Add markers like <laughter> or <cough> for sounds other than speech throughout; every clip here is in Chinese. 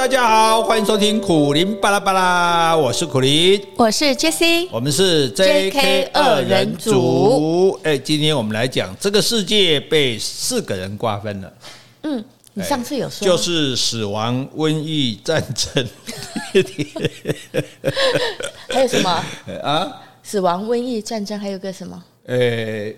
大家好，欢迎收听苦林巴拉巴拉，我是苦林，我是 Jessie，我们是 JK 二人组。哎，今天我们来讲这个世界被四个人瓜分了。嗯，你上次有说，就是死亡、瘟疫、战争，<laughs> 还有什么 <laughs> 啊？死亡、瘟疫、战争，还有个什么？呃。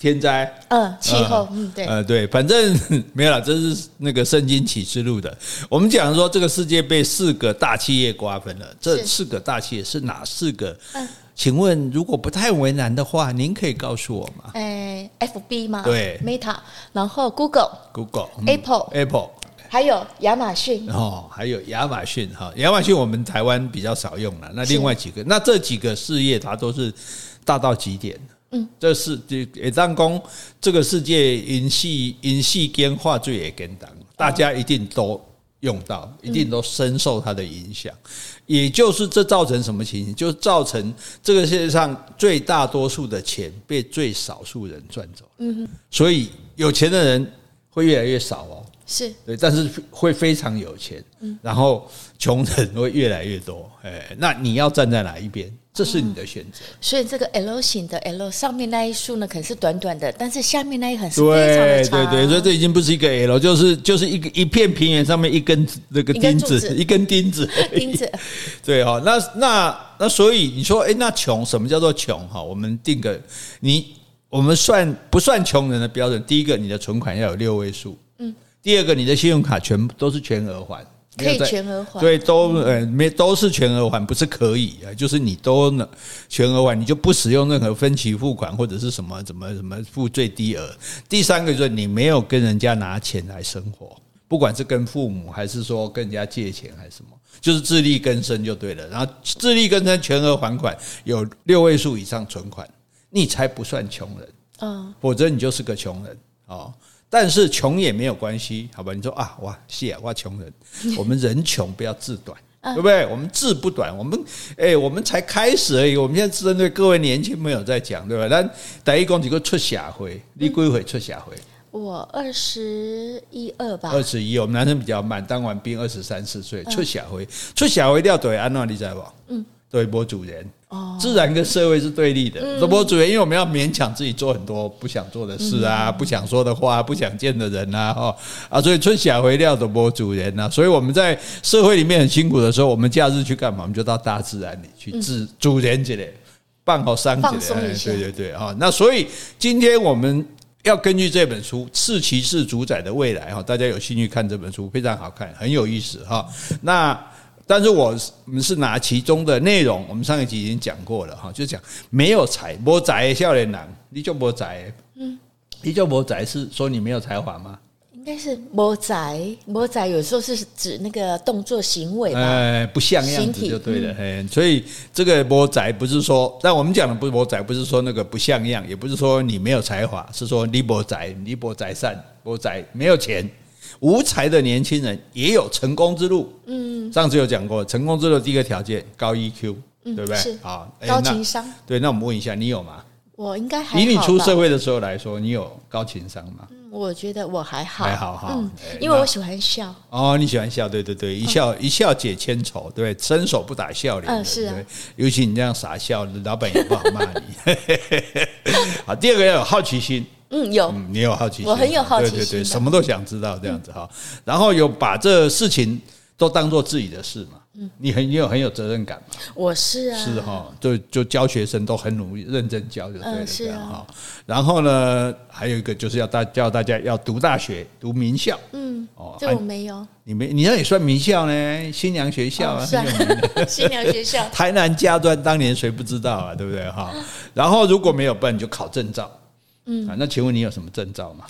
天灾，嗯，气候，嗯，对，呃，对，反正 <laughs> 没有了，这是那个圣经启示录的。我们讲说，这个世界被四个大企业瓜分了。这四个大企业是哪四个？嗯，请问如果不太为难的话，您可以告诉我吗？哎，FB 吗？对，Meta，然后 Google，Google，Apple，Apple，还有亚马逊。哦，还有亚马逊哈，亚马逊我们台湾比较少用了。那另外几个，那这几个事业它都是大到极点。嗯，这是也当讲这个世界因系因系间化最也跟当，大家一定都用到，一定都深受它的影响。也就是这造成什么情形？就造成这个世界上最大多数的钱被最少数人赚走。嗯哼，所以有钱的人会越来越少哦。是对，但是会非常有钱。嗯，然后穷人会越来越多。哎，那你要站在哪一边？这是你的选择，所以这个 L 型的 L 上面那一束呢，可能是短短的，但是下面那一横是非常的长。对对对，所以这已经不是一个 L，就是就是一个一片平原上面一根那个钉子，一根钉子，钉子。<laughs> 对哈，那那那所以你说，哎，那穷什么叫做穷？哈，我们定个你，我们算不算穷人的标准？第一个，你的存款要有六位数，嗯，第二个，你的信用卡全部都是全额还。可以全额还，对，都呃没都是全额还，不是可以啊，就是你都能全额还，你就不使用任何分期付款或者是什么怎么怎么付最低额。第三个就是你没有跟人家拿钱来生活，不管是跟父母还是说跟人家借钱还是什么，就是自力更生就对了。然后自力更生全额还款，有六位数以上存款，你才不算穷人，啊，否则你就是个穷人哦。但是穷也没有关系，好吧？你说啊，哇，谢啊，哇，穷人，<laughs> 我们人穷不要志短，对不对？我们志不短，我们哎，我们才开始而已。我们现在针对各位年轻朋友在讲，对吧？但第一公几个出社会，你几回出社会？我二十一二吧。二十一，我们男生比较慢，当完兵二十三四岁出社会，出社会一定要对安娜，你知道不？嗯。对，播主人，自然跟社会是对立的。做播主人，因为我们要勉强自己做很多不想做的事啊，不想说的话，不想见的人啊，哈啊，所以春夏回料的播主人呐。所以我们在社会里面很辛苦的时候，我们假日去干嘛？我们就到大自然里去自主人之类，办好丧节。对对对，啊。那所以今天我们要根据这本书《赤骑士主宰的未来》哈，大家有兴趣看这本书，非常好看，很有意思哈。那。但是我们是拿其中的内容，我们上一集已经讲过了哈，就讲没有才，没才的少年郎，你就没才，嗯，你就没才是说你没有才华吗？应该是没才，没才有时候是指那个动作行为，哎，不像样子就对了，哎，所以这个没才不是说，但我们讲的不是没才，不是说那个不像样，也不是说你没有才华，是说你没才，你没才善，没才没有钱。无才的年轻人也有成功之路。嗯，上次有讲过，成功之路第一个条件高 EQ，对不对？是啊，高情商。对，那我们问一下，你有吗？我应该还以你出社会的时候来说，你有高情商吗？我觉得我还好，还好哈。嗯，因为我喜欢笑。哦，你喜欢笑，对对对，一笑一笑解千愁，对，伸手不打笑脸。嗯，是啊。尤其你这样傻笑，老板也不好骂你。<laughs> 好，第二个要有好奇心。嗯，有，你有好奇心，我很有好奇心，对对对，什么都想知道这样子哈。然后有把这事情都当做自己的事嘛，嗯，你很你有很有责任感嘛，我是啊，是哈，就就教学生都很努力认真教就对了，这样哈。然后呢，还有一个就是要大教大家要读大学，读名校，嗯，哦，这我没有，你没，你那也算名校呢，新娘学校啊，<laughs> 新娘学校，台南家专当年谁不知道啊，对不对哈？然后如果没有，办你就考证照。嗯，那请问你有什么证照吗？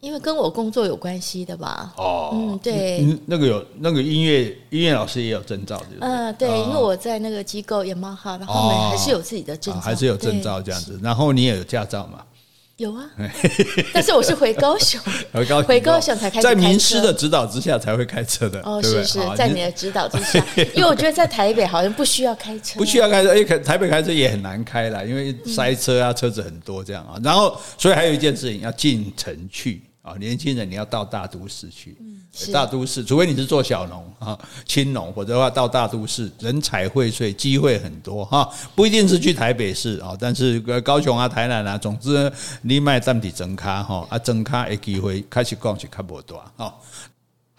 因为跟我工作有关系的吧。哦，嗯，对，那个有那个音乐音乐老师也有证照，对不对？嗯，对，因为我在那个机构也蛮好，然后还是有自己的证照，还是有证照这样子。然后你也有驾照吗？有啊，<laughs> 但是我是回高雄，回高回高雄才开始，在名师的指导之下才会开车的。哦，是是，在你的指导之下，<laughs> 因为我觉得在台北好像不需要开车，不需要开车，哎，台北开车也很难开啦，因为塞车啊，车子很多这样啊。然后，所以还有一件事情要进城去啊，年轻人你要到大都市去，大都市，除非你是做小农啊、青农，否则的话到大都市，人才荟萃，机会很多哈，不一定是去台北市啊，但是高雄啊、台南啊，总之你卖当地增卡哈啊，增卡的机会开始讲是较无大哈。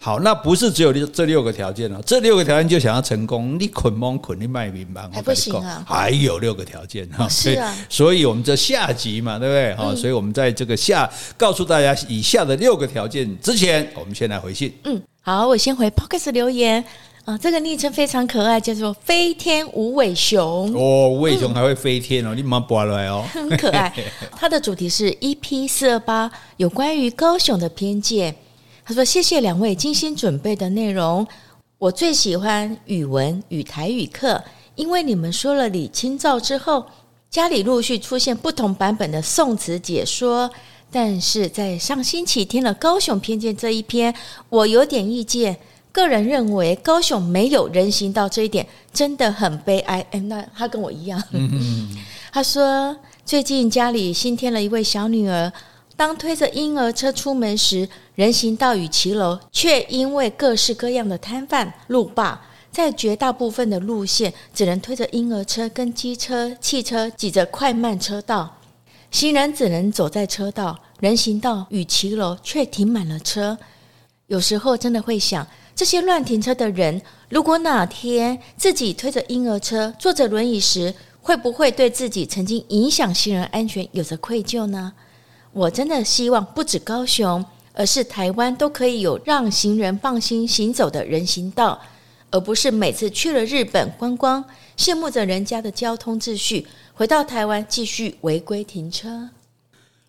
好，那不是只有这六个条件哦，这六个条件就想要成功，你捆蒙捆，你卖名吧，还不行啊，还有六个条件哈，是啊，所以我们这下集嘛，对不对？哈，所以我们在这个下告诉大家以下的六个条件之前，我们先来回信。嗯，好，我先回 Podcast 留言啊，这个昵称非常可爱，叫做飞天无尾熊哦，无尾熊还会飞天哦，嗯、你妈拔来哦，<laughs> 很可爱。<laughs> 它的主题是 EP 四二八，有关于高雄的偏见。他说：“谢谢两位精心准备的内容，我最喜欢语文与台语课，因为你们说了李清照之后，家里陆续出现不同版本的宋词解说。但是在上星期听了高雄偏见这一篇，我有点意见。个人认为高雄没有人行道这一点真的很悲哀。哎，那他跟我一样。他说最近家里新添了一位小女儿。”当推着婴儿车出门时，人行道与骑楼却因为各式各样的摊贩、路霸，在绝大部分的路线只能推着婴儿车跟机车、汽车挤着快慢车道，行人只能走在车道，人行道与骑楼却停满了车。有时候真的会想，这些乱停车的人，如果哪天自己推着婴儿车、坐着轮椅时，会不会对自己曾经影响行人安全有着愧疚呢？我真的希望不止高雄，而是台湾都可以有让行人放心行走的人行道，而不是每次去了日本观光，羡慕着人家的交通秩序，回到台湾继续违规停车。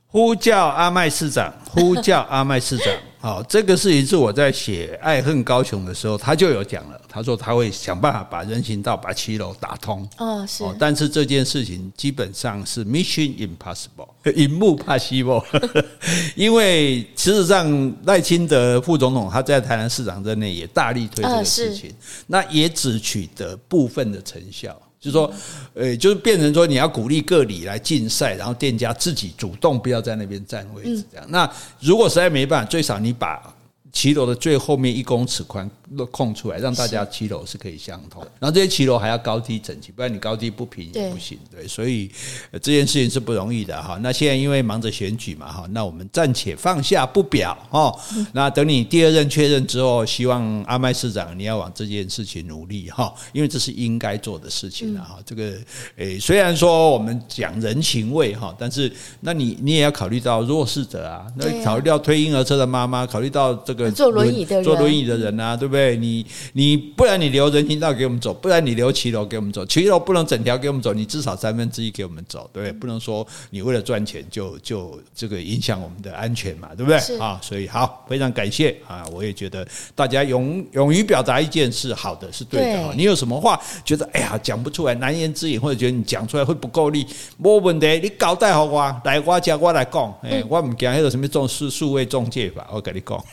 呼叫阿麦市长，呼叫阿麦市长。好，这个事情是我在写《爱恨高雄》的时候，他就有讲了。他说他会想办法把人行道、把七楼打通。哦，是。但是这件事情基本上是 Mission Impossible，Impossible。<laughs> 因为事实上赖清德副总统他在台南市长任内也大力推这个事情，那也只取得部分的成效。就是说，呃，就是变成说，你要鼓励各里来竞赛，然后店家自己主动不要在那边占位置，这样。那如果实在没办法，最少你把。骑楼的最后面一公尺宽都空出来，让大家骑楼是可以相通。然后这些骑楼还要高低整齐，不然你高低不平也不行。对，所以这件事情是不容易的哈。那现在因为忙着选举嘛哈，那我们暂且放下不表哈。那等你第二任确认之后，希望阿麦市长你要往这件事情努力哈，因为这是应该做的事情啊。这个诶，虽然说我们讲人情味哈，但是那你你也要考虑到弱势者啊，那考虑到推婴儿车的妈妈，考虑到这个。坐轮椅的人，坐轮椅的人啊，对不对？你你不然你留人行道给我们走，不然你留骑楼给我们走。骑楼不能整条给我们走，你至少三分之一给我们走，对不对？不能说你为了赚钱就就这个影响我们的安全嘛，对不对？啊，所以好，非常感谢啊！我也觉得大家勇勇于表达意见是好的，是对的。你有什么话觉得哎呀讲不出来，难言之隐，或者觉得你讲出来会不够力，没问题，你交代好我，来我家我来讲，哎，我唔讲那个什么中数数位中介吧，我跟你讲。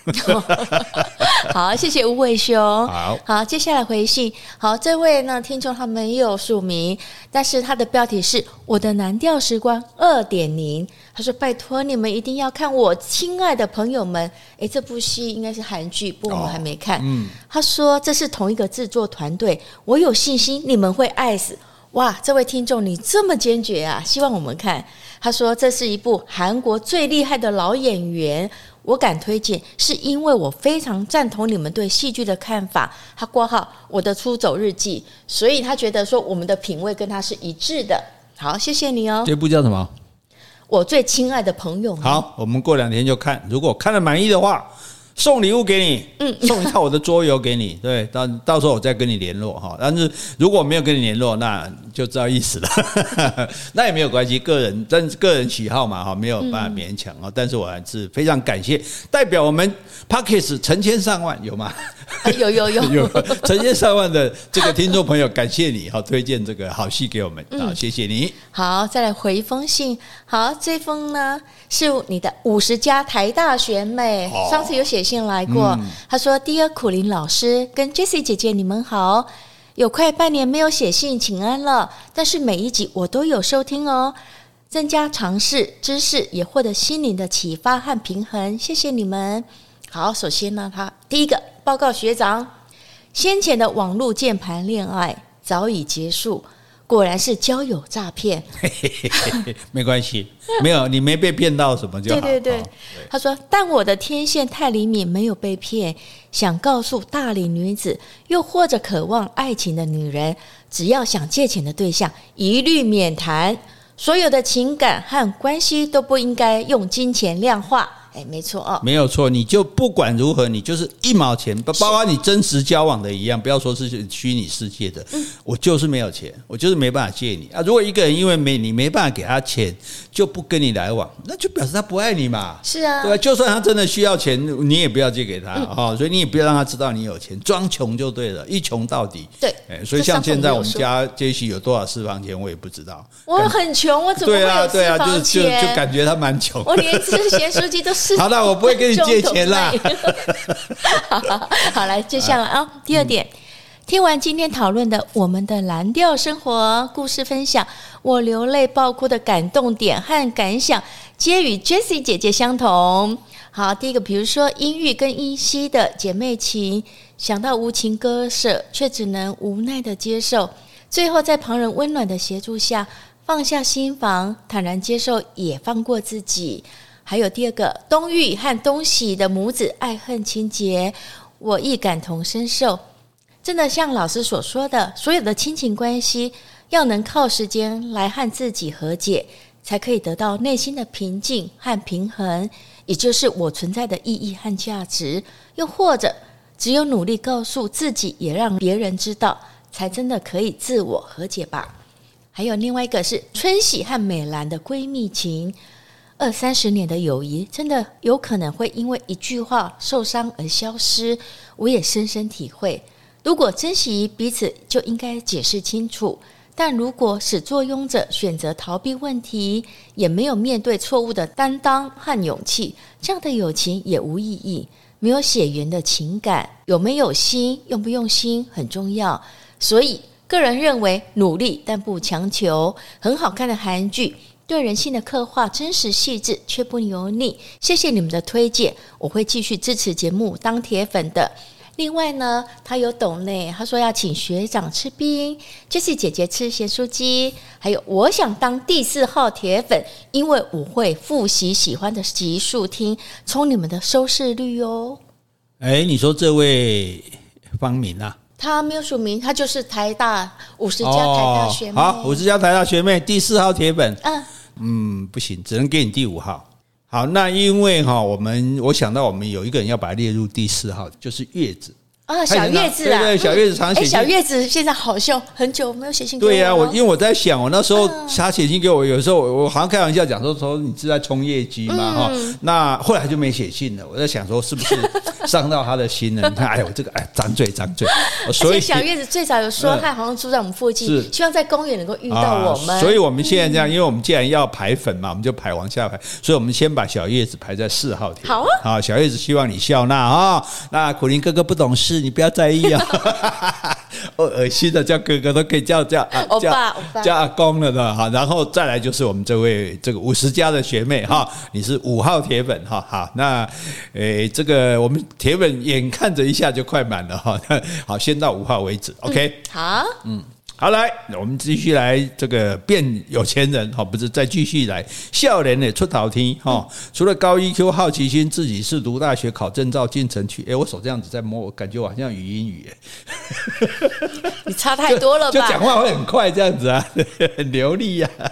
<laughs> 好，谢谢无尾熊。好，好，接下来回信。好，这位呢听众他没有署名，但是他的标题是我的蓝调时光二点零。他说：“拜托你们一定要看我亲爱的朋友们。”诶，这部戏应该是韩剧，不过我们还没看。嗯，他说这是同一个制作团队，我有信心你们会爱死。哇，这位听众你这么坚决啊！希望我们看。他说这是一部韩国最厉害的老演员。我敢推荐，是因为我非常赞同你们对戏剧的看法。他挂号我的出走日记，所以他觉得说我们的品味跟他是一致的。好，谢谢你哦。这部叫什么？我最亲爱的朋友。好，我们过两天就看，如果看了满意的话。送礼物给你，嗯，送一套我的桌游给你，<laughs> 对，到到时候我再跟你联络哈。但是如果没有跟你联络，那就知道意思了，<laughs> 那也没有关系，个人但是个人喜好嘛哈，没有办法勉强啊。但是我还是非常感谢，代表我们 Podcast 成千上万有吗？<laughs> 有有有 <laughs> 有成千上万的这个听众朋友，感谢你哈，推荐这个好戏给我们，好，谢谢你。好，再来回一封信，好，这封呢是你的五十加台大学妹，上次有写。信来过，她说：“Dear 苦林老师跟 Jessie 姐姐，你们好，有快半年没有写信请安了，但是每一集我都有收听哦，增加尝试知识，也获得心灵的启发和平衡，谢谢你们。”好，首先呢，他第一个报告学长，先前的网络键盘恋爱早已结束。果然是交友诈骗，没关系，没有你没被骗到什么就好。对对对，对他说，但我的天线太灵敏，没有被骗。想告诉大龄女子，又或者渴望爱情的女人，只要想借钱的对象，一律免谈。所有的情感和关系都不应该用金钱量化。哎，没错哦，没有错，你就不管如何，你就是一毛钱，包括你真实交往的一样，不要说是虚拟世界的，我就是没有钱，我就是没办法借你啊。如果一个人因为没你没办法给他钱，就不跟你来往，那就表示他不爱你嘛。是啊，对吧？就算他真的需要钱，你也不要借给他啊。所以你也不要让他知道你有钱，装穷就对了，一穷到底。对，哎所以像现在我们家杰西有多少私房钱，我也不知道。我很穷，我怎么会有私房钱？对啊，对啊，就就就感觉他蛮穷。我连吃咸酥鸡都是。好的，我不会跟你 <laughs> 借钱啦。<laughs> 好，好，来，接下来啊，第二点，听完今天讨论的我们的蓝调生活故事分享，我流泪爆哭的感动点和感想，皆与 Jessie 姐姐相同。好，第一个，比如说音域跟依稀的姐妹情，想到无情割舍，却只能无奈的接受，最后在旁人温暖的协助下，放下心房，坦然接受，也放过自己。还有第二个，东玉和东喜的母子爱恨情结，我亦感同身受。真的像老师所说的，所有的亲情关系要能靠时间来和自己和解，才可以得到内心的平静和平衡，也就是我存在的意义和价值。又或者，只有努力告诉自己，也让别人知道，才真的可以自我和解吧。还有另外一个是春喜和美兰的闺蜜情。二三十年的友谊，真的有可能会因为一句话受伤而消失。我也深深体会，如果珍惜彼此，就应该解释清楚；但如果始作俑者选择逃避问题，也没有面对错误的担当和勇气，这样的友情也无意义。没有血缘的情感，有没有心、用不用心很重要。所以，个人认为努力但不强求。很好看的韩剧。对人性的刻画真实细致，却不油腻。谢谢你们的推荐，我会继续支持节目，当铁粉的。另外呢，他有懂内，他说要请学长吃冰，Jessie 姐姐吃咸酥鸡，还有我想当第四号铁粉，因为我会复习喜欢的集数听，冲你们的收视率哦。哎，你说这位方明啊？他没有署名，他就是台大五十加台大学妹。哦、好，五十加台大学妹第四号铁粉。嗯。嗯，不行，只能给你第五号。好，那因为哈，我们我想到我们有一个人要把它列入第四号，就是月子。啊，小月子啊，对对，小月子常写信。小月子现在好像很久没有写信给我。对呀，我因为我在想，我那时候他写信给我，有时候我好像开玩笑讲说说你是在冲业绩嘛哈。那后来就没写信了。我在想说是不是伤到他的心了？你看，哎呦，这个哎，张嘴张嘴。所以小月子最早有说，他好像住在我们附近，希望在公园能够遇到我们。所以我们现在这样，因为我们既然要排粉嘛，我们就排往下排。所以我们先把小叶子排在四号帖。好啊，好，小叶子希望你笑纳啊。那苦林哥哥不懂事，你不要在意啊。<laughs> 哦，恶心的叫哥哥都可以叫叫啊，<laughs> 叫叫阿公了的哈。然后再来就是我们这位这个五十加的学妹哈，你是五号铁粉哈。好，那诶，这个我们铁粉眼看着一下就快满了哈。<laughs> 好，先到五号为止，OK。好，嗯。好，来，我们继续来这个变有钱人哈，不是再继续来笑脸的出头天哈。除了高 EQ、好奇心，自己是读大学、考证照、进城去。哎，我手这样子在摸，我感觉我好像语音语哎。你差太多了吧？就讲话会很快这样子啊，很 <laughs> 流利呀、啊。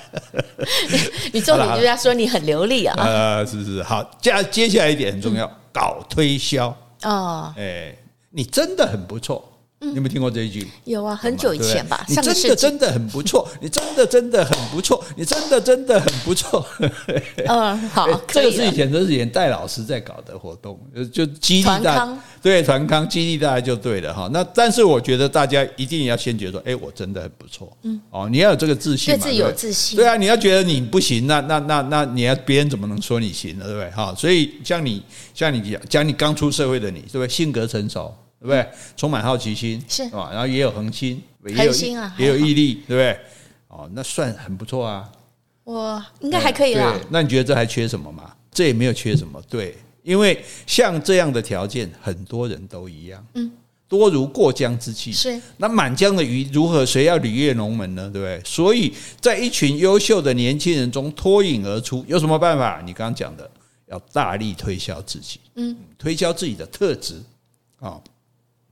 你重点就是要说你很流利啊。呃，是是好，接接下来一点很重要，搞推销哦。哎，你真的很不错。你有没有听过这一句？有啊，很久以前吧。你真的真的很不错，<laughs> 你真的真的很不错，你真的真的很不错。嗯，好，<laughs> 这个是以前都是以前戴老师在搞的活动，就激励大家，对，团康激励大家就对了哈。那但是我觉得大家一定要先觉得说，哎，我真的很不错。嗯，哦，你要有这个自信嘛，对自己有自信。对啊，你要觉得你不行，那那那那你要别人怎么能说你行呢？对不对？哈，所以像你像你讲讲你刚出社会的你，对不对？性格成熟。对不对？充满好奇心是吧？然后也有恒心，恒心啊，也有毅力，对不对？哦，那算很不错啊。我应该还可以了。那你觉得这还缺什么吗？这也没有缺什么。对，因为像这样的条件，很多人都一样。嗯。多如过江之鲫，是那满江的鱼如何？谁要履越龙门呢？对不对？所以在一群优秀的年轻人中脱颖而出，有什么办法？你刚刚讲的，要大力推销自己，嗯，推销自己的特质啊。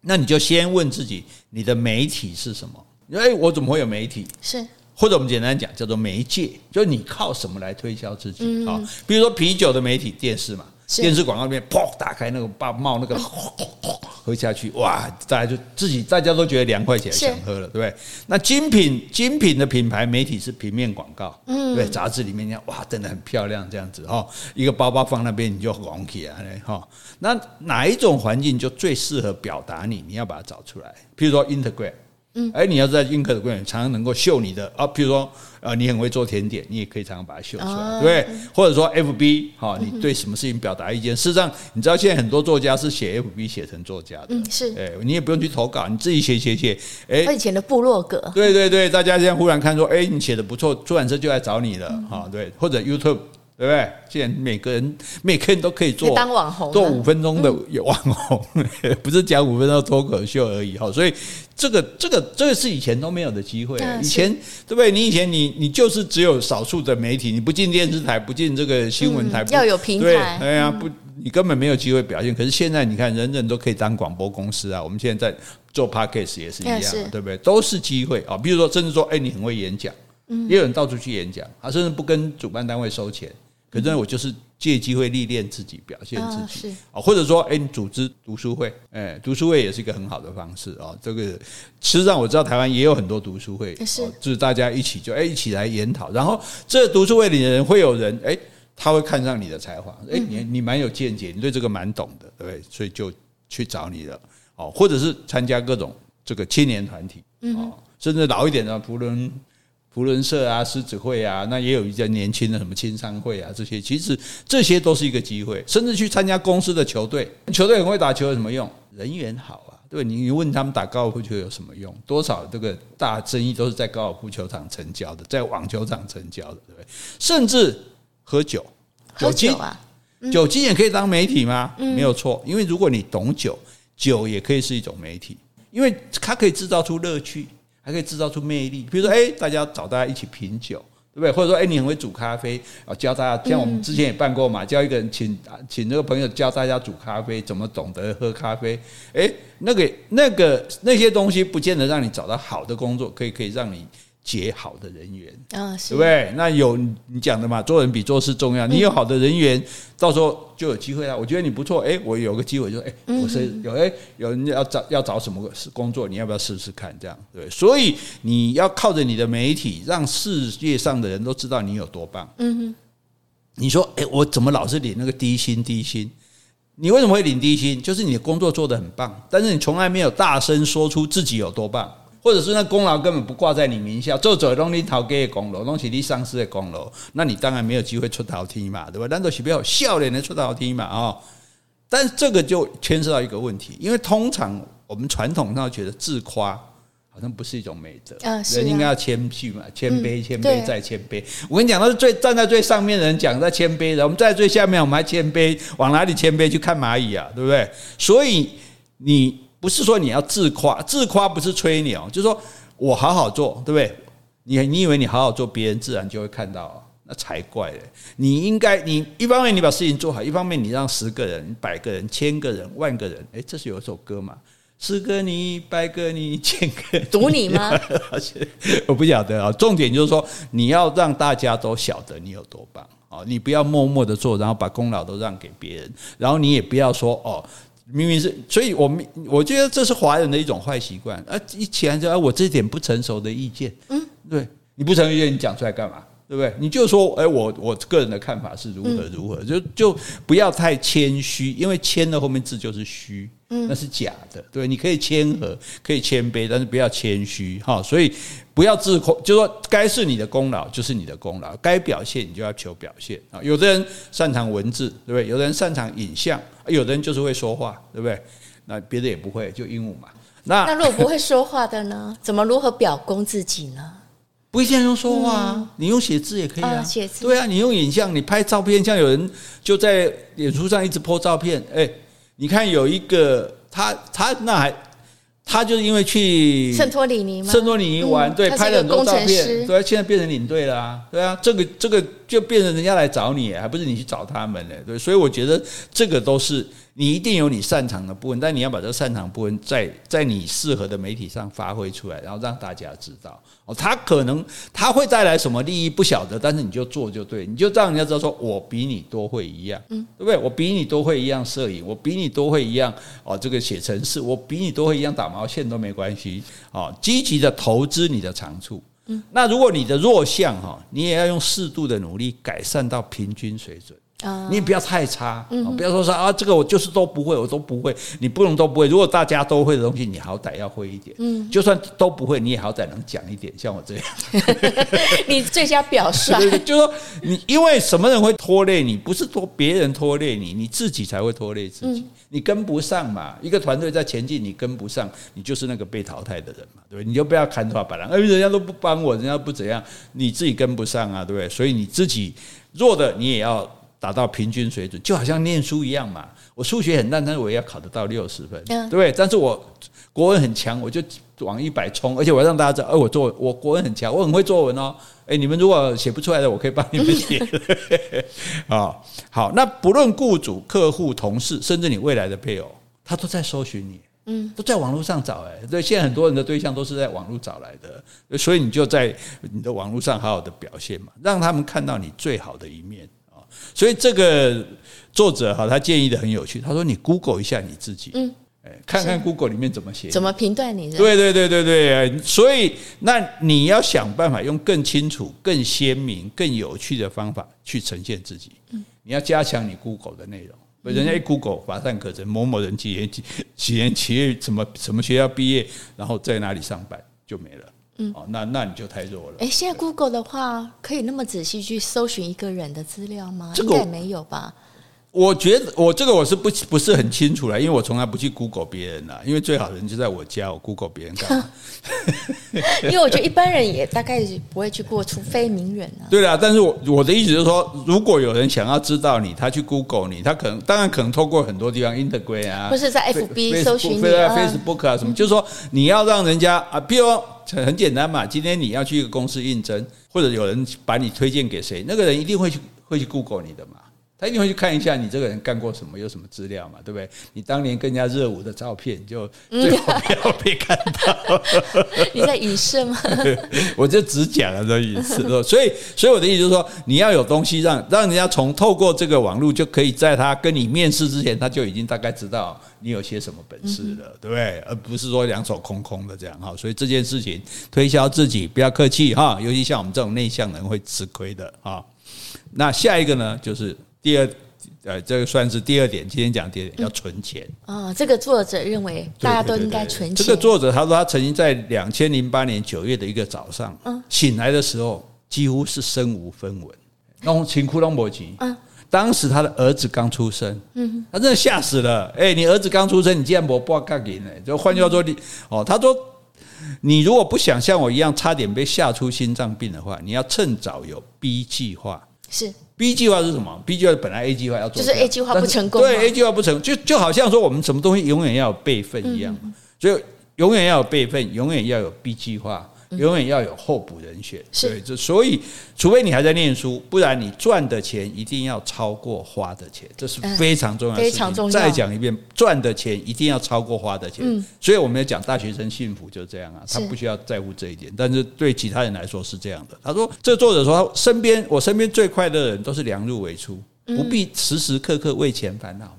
那你就先问自己，你的媒体是什么？哎，我怎么会有媒体？是或者我们简单讲叫做媒介，就是你靠什么来推销自己啊？比如说啤酒的媒体，电视嘛。电视广告里面，砰！打开那个爆冒那个，<laughs> 喝下去，哇！大家就自己大家都觉得凉快起来，想喝了，对不对？那精品精品的品牌媒体是平面广告，嗯，对，杂志里面哇，真的很漂亮，这样子哈，一个包包放那边你就红起来哈。那哪一种环境就最适合表达你？你要把它找出来。譬如说，Instagram。嗯，哎，你要在映客的柜员常常能够秀你的啊，譬如说，呃，你很会做甜点，你也可以常常把它秀出来，哦、对，或者说 FB 哈，你对什么事情表达意见？事实上，你知道现在很多作家是写 FB 写成作家的，嗯，是，哎，你也不用去投稿，你自己写写写，哎，他以前的部落格，对对对，大家现在忽然看说，哎，你写的不错，出版社就来找你了，哈、嗯，对，或者 YouTube。对不对？既然每个人每个人都可以做当网红，做五分钟的网红，嗯、不是讲五分钟脱口秀而已哈。所以这个这个这个是以前都没有的机会。以前对不对？你以前你你就是只有少数的媒体，你不进电视台，不进这个新闻台，嗯、要有平台。对呀，不，你根本没有机会表现。可是现在你看，人人都可以当广播公司啊。我们现在在做 Podcast 也是一样，对不对？都是机会啊。比如说，甚至说，哎，你很会演讲，也有人到处去演讲，他甚至不跟主办单位收钱。可是我就是借机会历练自己，表现自己啊，或者说，哎，你组织读书会，哎，读书会也是一个很好的方式啊。这个实际上我知道台湾也有很多读书会，是，就是大家一起就哎一起来研讨，然后这读书会里的人会有人哎，他会看上你的才华，哎，你你蛮有见解，你对这个蛮懂的，对不对？所以就去找你了，哦，或者是参加各种这个青年团体，哦，甚至老一点的扶轮。扶轮社啊，狮子会啊，那也有一些年轻的什么青商会啊，这些其实这些都是一个机会，甚至去参加公司的球队，球队很会打球有什么用？人缘好啊，对，你问他们打高尔夫球有什么用？多少这个大生意都是在高尔夫球场成交的，在网球场成交的，对不对？甚至喝酒，酒精啊，酒精也可以当媒体吗？没有错，因为如果你懂酒，酒也可以是一种媒体，因为它可以制造出乐趣。还可以制造出魅力，比如说，哎，大家找大家一起品酒，对不对？或者说，哎，你很会煮咖啡，啊，教大家，像我们之前也办过嘛，教一个人请请这个朋友教大家煮咖啡，怎么懂得喝咖啡，哎，那个那个那些东西，不见得让你找到好的工作，可以可以让你。结好的人缘啊，对不对？那有你讲的嘛，做人比做事重要。你有好的人缘，到时候就有机会了。我觉得你不错，哎，我有个机会，就哎，我是有哎，有人要找要找什么工作，你要不要试试看？这样对。所以你要靠着你的媒体，让世界上的人都知道你有多棒。嗯哼。你说，哎，我怎么老是领那个低薪？低薪？你为什么会领低薪？就是你的工作做得很棒，但是你从来没有大声说出自己有多棒。或者是那功劳根本不挂在你名下，做做拢你讨给的功劳，拢是你上司的功劳，那你当然没有机会出头天嘛，对吧？难道是比较笑脸的出头天嘛？啊，但是这个就牵涉到一个问题，因为通常我们传统上觉得自夸好像不是一种美德，人应该要谦虚嘛，谦卑，谦卑再谦卑。我跟你讲，那是最站在最上面的人讲在谦卑的，我们在最下面，我们还谦卑，往哪里谦卑？去看蚂蚁啊，对不对？所以你。不是说你要自夸，自夸不是吹牛，就是说我好好做，对不对？你你以为你好好做，别人自然就会看到，那才怪嘞！你应该，你一方面你把事情做好，一方面你让十个人、百个人、千个人、万个人，诶，这是有一首歌嘛？十个你，百个你，<laughs> 千个你，赌你吗？<laughs> 我不晓得啊。重点就是说，你要让大家都晓得你有多棒啊！你不要默默的做，然后把功劳都让给别人，然后你也不要说哦。明明是，所以我们我觉得这是华人的一种坏习惯啊！一起来就啊，我这点不成熟的意见，嗯，对，你不成熟意见，你讲出来干嘛？对不对？你就说，哎，我我个人的看法是如何如何，就就不要太谦虚，因为谦的后面字就是虚，那是假的。对，你可以谦和，可以谦卑，但是不要谦虚哈。所以不要自控，就说该是你的功劳就是你的功劳，该表现你就要求表现啊。有的人擅长文字，对不对？有的人擅长影像，有的人就是会说话，对不对？那别的也不会，就鹦鹉嘛。那那如果不会说话的呢？怎么如何表功自己呢？不一定用说话啊，嗯、你用写字也可以啊。写字。对啊，你用影像，你拍照片，像有人就在脸书上一直 po 照片，哎，你看有一个他他那还。他就是因为去圣托里尼吗？圣托里尼玩，对，拍了很多照片，对，现在变成领队了啊，对啊，这个这个就变成人家来找你，还不是你去找他们呢？对，所以我觉得这个都是。你一定有你擅长的部分，但你要把这个擅长部分在在你适合的媒体上发挥出来，然后让大家知道哦。他可能他会带来什么利益不晓得，但是你就做就对，你就让人家知道说，我比你多会一样，嗯，对不对？我比你多会一样摄影，我比你多会一样哦，这个写程式，我比你多会一样打毛线都没关系哦。积极的投资你的长处，那如果你的弱项哈，你也要用适度的努力改善到平均水准。你也不要太差，不要说说啊，这个我就是都不会，我都不会。你不能都不会。如果大家都会的东西，你好歹要会一点。嗯，就算都不会，你也好歹能讲一点。像我这样，<laughs> 你最佳表率。对对，就说你，因为什么人会拖累你？不是拖别人拖累你，你自己才会拖累自己。你跟不上嘛？一个团队在前进，你跟不上，你就是那个被淘汰的人嘛，对不对？你就不要看他把人，哎，人家都不帮我，人家不怎样，你自己跟不上啊，对不对？所以你自己弱的，你也要。达到平均水准，就好像念书一样嘛。我数学很烂，但是我也要考得到六十分，对不对？但是我国文很强，我就往一百冲，而且我要让大家知道，哎，我作文我国文很强，我很会作文哦。哎，你们如果写不出来的，我可以帮你们写。啊，<laughs> 好，那不论雇主、客户、同事，甚至你未来的配偶，他都在搜寻你，嗯，都在网络上找。哎，对，现在很多人的对象都是在网络找来的，所以你就在你的网络上好好的表现嘛，让他们看到你最好的一面。所以这个作者哈，他建议的很有趣。他说：“你 Google 一下你自己，嗯，看看 Google 里面怎么写，怎么评断你。”对对对对对。所以，那你要想办法用更清楚、更鲜明、更有趣的方法去呈现自己。嗯，你要加强你 Google 的内容。人家一 Google 乏善可陈，某某人几年几几年企业什么什么学校毕业，然后在哪里上班就没了。嗯，哦，那那你就太弱了。哎，现在 Google 的话，可以那么仔细去搜寻一个人的资料吗？这个应该没有吧？我觉得我这个我是不不是很清楚了，因为我从来不去 Google 别人啦，因为最好的人就在我家，我 Google 别人干嘛？<laughs> 因为我觉得一般人也大概不会去过，除非名人啊。对啦，但是我我的意思就是说，如果有人想要知道你，他去 Google 你，他可能当然可能透过很多地方，Instagram 啊，或是在 FB 搜寻你啊，Facebook 啊什么，就是说你要让人家啊，比如很很简单嘛，今天你要去一个公司应征，或者有人把你推荐给谁，那个人一定会去会去 Google 你的嘛。他一定会去看一下你这个人干过什么，有什么资料嘛，对不对？你当年跟人家热舞的照片，就最好不要被看到。<laughs> 你在影射吗？<laughs> 我就只讲了这意思。所以，所以我的意思就是说，你要有东西让让人家从透过这个网络，就可以在他跟你面试之前，他就已经大概知道你有些什么本事了，对不对？而不是说两手空空的这样哈。所以这件事情推销自己不要客气哈，尤其像我们这种内向人会吃亏的哈。那下一个呢，就是。第二，呃，这个算是第二点。今天讲第二点，要存钱。啊、哦，这个作者认为大家都应该存钱。这个作者他说，他曾经在两千零八年九月的一个早上，嗯，醒来的时候几乎是身无分文，那种情哭莫及。嗯，当时他的儿子刚出生，嗯，他真的吓死了。哎，你儿子刚出生，你竟然不报干给呢？就换句话说，你哦，他说，你如果不想像我一样差点被吓出心脏病的话，你要趁早有 B 计划。是。B 计划是什么？B 计划本来 A 计划要做，就是 A 计划不成功。对 A 计划不成功，就就好像说我们什么东西永远要有备份一样，所以永远要有备份，永远要有 B 计划。永远要有候补人选，对，这所以，除非你还在念书，不然你赚的钱一定要超过花的钱，这是非常重要的事情。非常重要。再讲一遍，赚的钱一定要超过花的钱。嗯，所以我们要讲大学生幸福就是这样啊，他不需要在乎这一点，但是对其他人来说是这样的。他说，这作者说，身边我身边最快乐的人都是量入为出，不必时时刻刻为钱烦恼。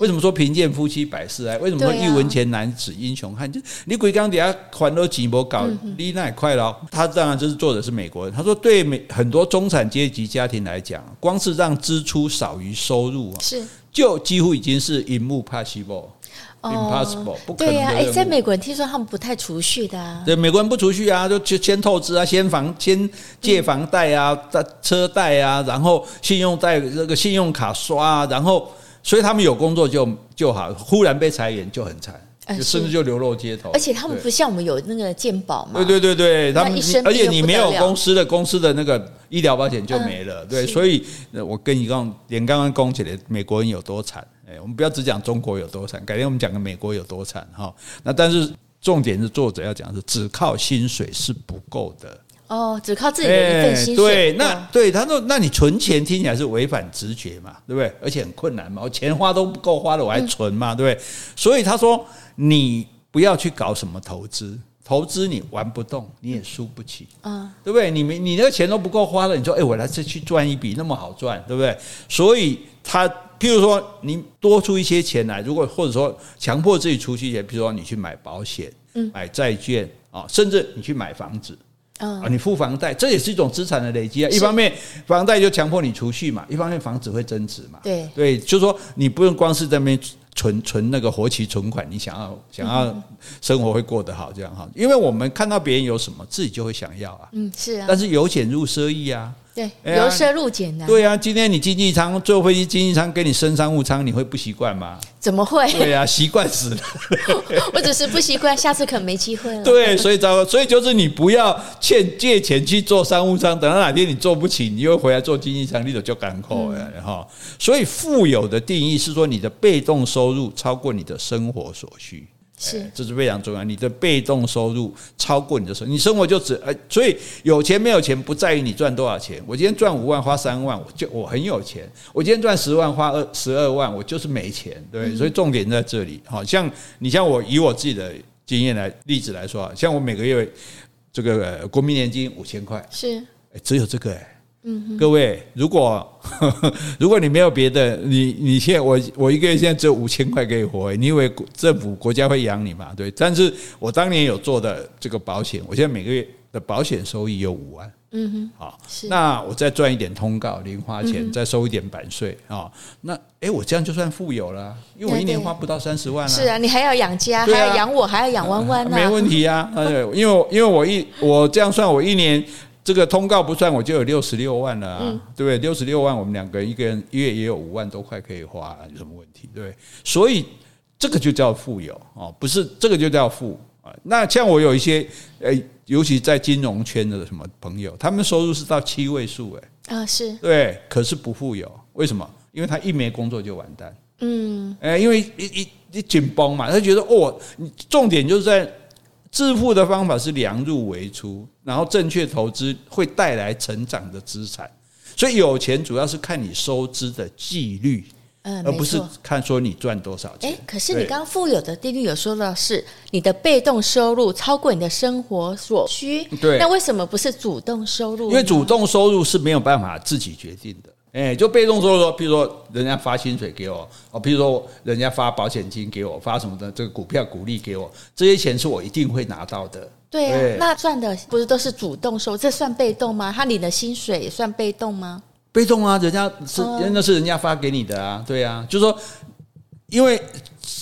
为什么说贫贱夫妻百事哀？为什么说一文钱难使英雄汉？就你鬼刚底下还都几波搞，你那也快了。他当然就是作者是美国人。他说，对美很多中产阶级家庭来讲，光是让支出少于收入啊，是就几乎已经是 impossible，impossible 不可能。对呀，哎，在美国人听说他们不太储蓄的啊。对，美国人不储蓄啊，就先透支啊，先房先借房贷啊，车贷啊，然后信用贷这个信用卡刷啊，然后。所以他们有工作就就好，忽然被裁员就很惨甚至就流落街头。而且他们不像我们有那个健保嘛？对对对对，他们而且你没有公司的公司的那个医疗保险就没了。对，所以我跟你讲，连刚刚讲起来美国人有多惨。哎，我们不要只讲中国有多惨，改天我们讲个美国有多惨哈。那但是重点是作者要讲的是，只靠薪水是不够的。哦，只靠自己的一份薪水。对，那对他说，那你存钱听起来是违反直觉嘛，对不对？而且很困难嘛，我钱花都不够花了，我还存嘛，对不对？所以他说，你不要去搞什么投资，投资你玩不动，你也输不起啊，对不对？你没你那个钱都不够花了，你说，哎，我来这去赚一笔，那么好赚，对不对？所以他。譬如说，你多出一些钱来，如果或者说强迫自己出去一些，譬如说你去买保险、买债券啊，甚至你去买房子啊，你付房贷，这也是一种资产的累积啊。一方面房贷就强迫你储蓄嘛，一方面房子会增值嘛。对对，就是说你不用光是在那边存存那个活期存款，你想要想要生活会过得好这样哈，因为我们看到别人有什么，自己就会想要啊。嗯，是啊。但是由俭入奢易啊。对，由奢入俭的。对啊，今天你经济舱坐飞机，经济舱给你升商务舱，你会不习惯吗？怎么会？对啊，习惯死了。<laughs> 我只是不习惯，下次可能没机会了。对，所以糟糕，所以就是你不要欠借钱去做商务舱，等到哪天你坐不起，你又回来做经济舱，你就赶扣了哈。所以富有的定义是说，你的被动收入超过你的生活所需。是，这是非常重要。你的被动收入超过你的收入，你生活就只呃，所以有钱没有钱不在于你赚多少钱。我今天赚五万花三万，我就我很有钱。我今天赚十万花二十二万，我就是没钱。对，所以重点在这里。好像你像我以我自己的经验来例子来说啊，像我每个月这个国民年金五千块，是，只有这个哎。嗯，各位，如果呵呵 <laughs> 如果你没有别的，你你现在我我一个月现在只有五千块可以活，你以为政府国家会养你吗？对，但是我当年有做的这个保险，我现在每个月的保险收益有五万。嗯哼，好，那我再赚一点通告零花钱，再收一点版税啊，那哎，我这样就算富有了，因为我一年花不到三十万啊。是啊，你还要养家，还要养我，还要养弯弯呢。没问题啊，对，因为因为我一我这样算，我一年。这个通告不算，我就有六十六万了啊，嗯、对不对？六十六万，我们两个人一个人一月也有五万多块可以花，啊，有什么问题？对，所以这个就叫富有哦，不是这个就叫富啊。那像我有一些诶，尤其在金融圈的什么朋友，他们收入是到七位数诶，啊是，对，可是不富有，为什么？因为他一没工作就完蛋，嗯，诶，因为一一一紧绷嘛，他觉得哦，重点就是在。致富的方法是量入为出，然后正确投资会带来成长的资产，所以有钱主要是看你收支的纪律，嗯，而不是看说你赚多少钱。诶，可是你刚刚富有的定律有说到是你的被动收入超过你的生活所需，对，那为什么不是主动收入？因为主动收入是没有办法自己决定的。哎，就被动收入说，比如说人家发薪水给我，哦，比如说人家发保险金给我，发什么的这个股票股利给我，这些钱是我一定会拿到的。对啊，那赚的不是都是主动收，这算被动吗？他领的薪水也算被动吗？被动啊，人家是那是人家发给你的啊，对啊，就是说，因为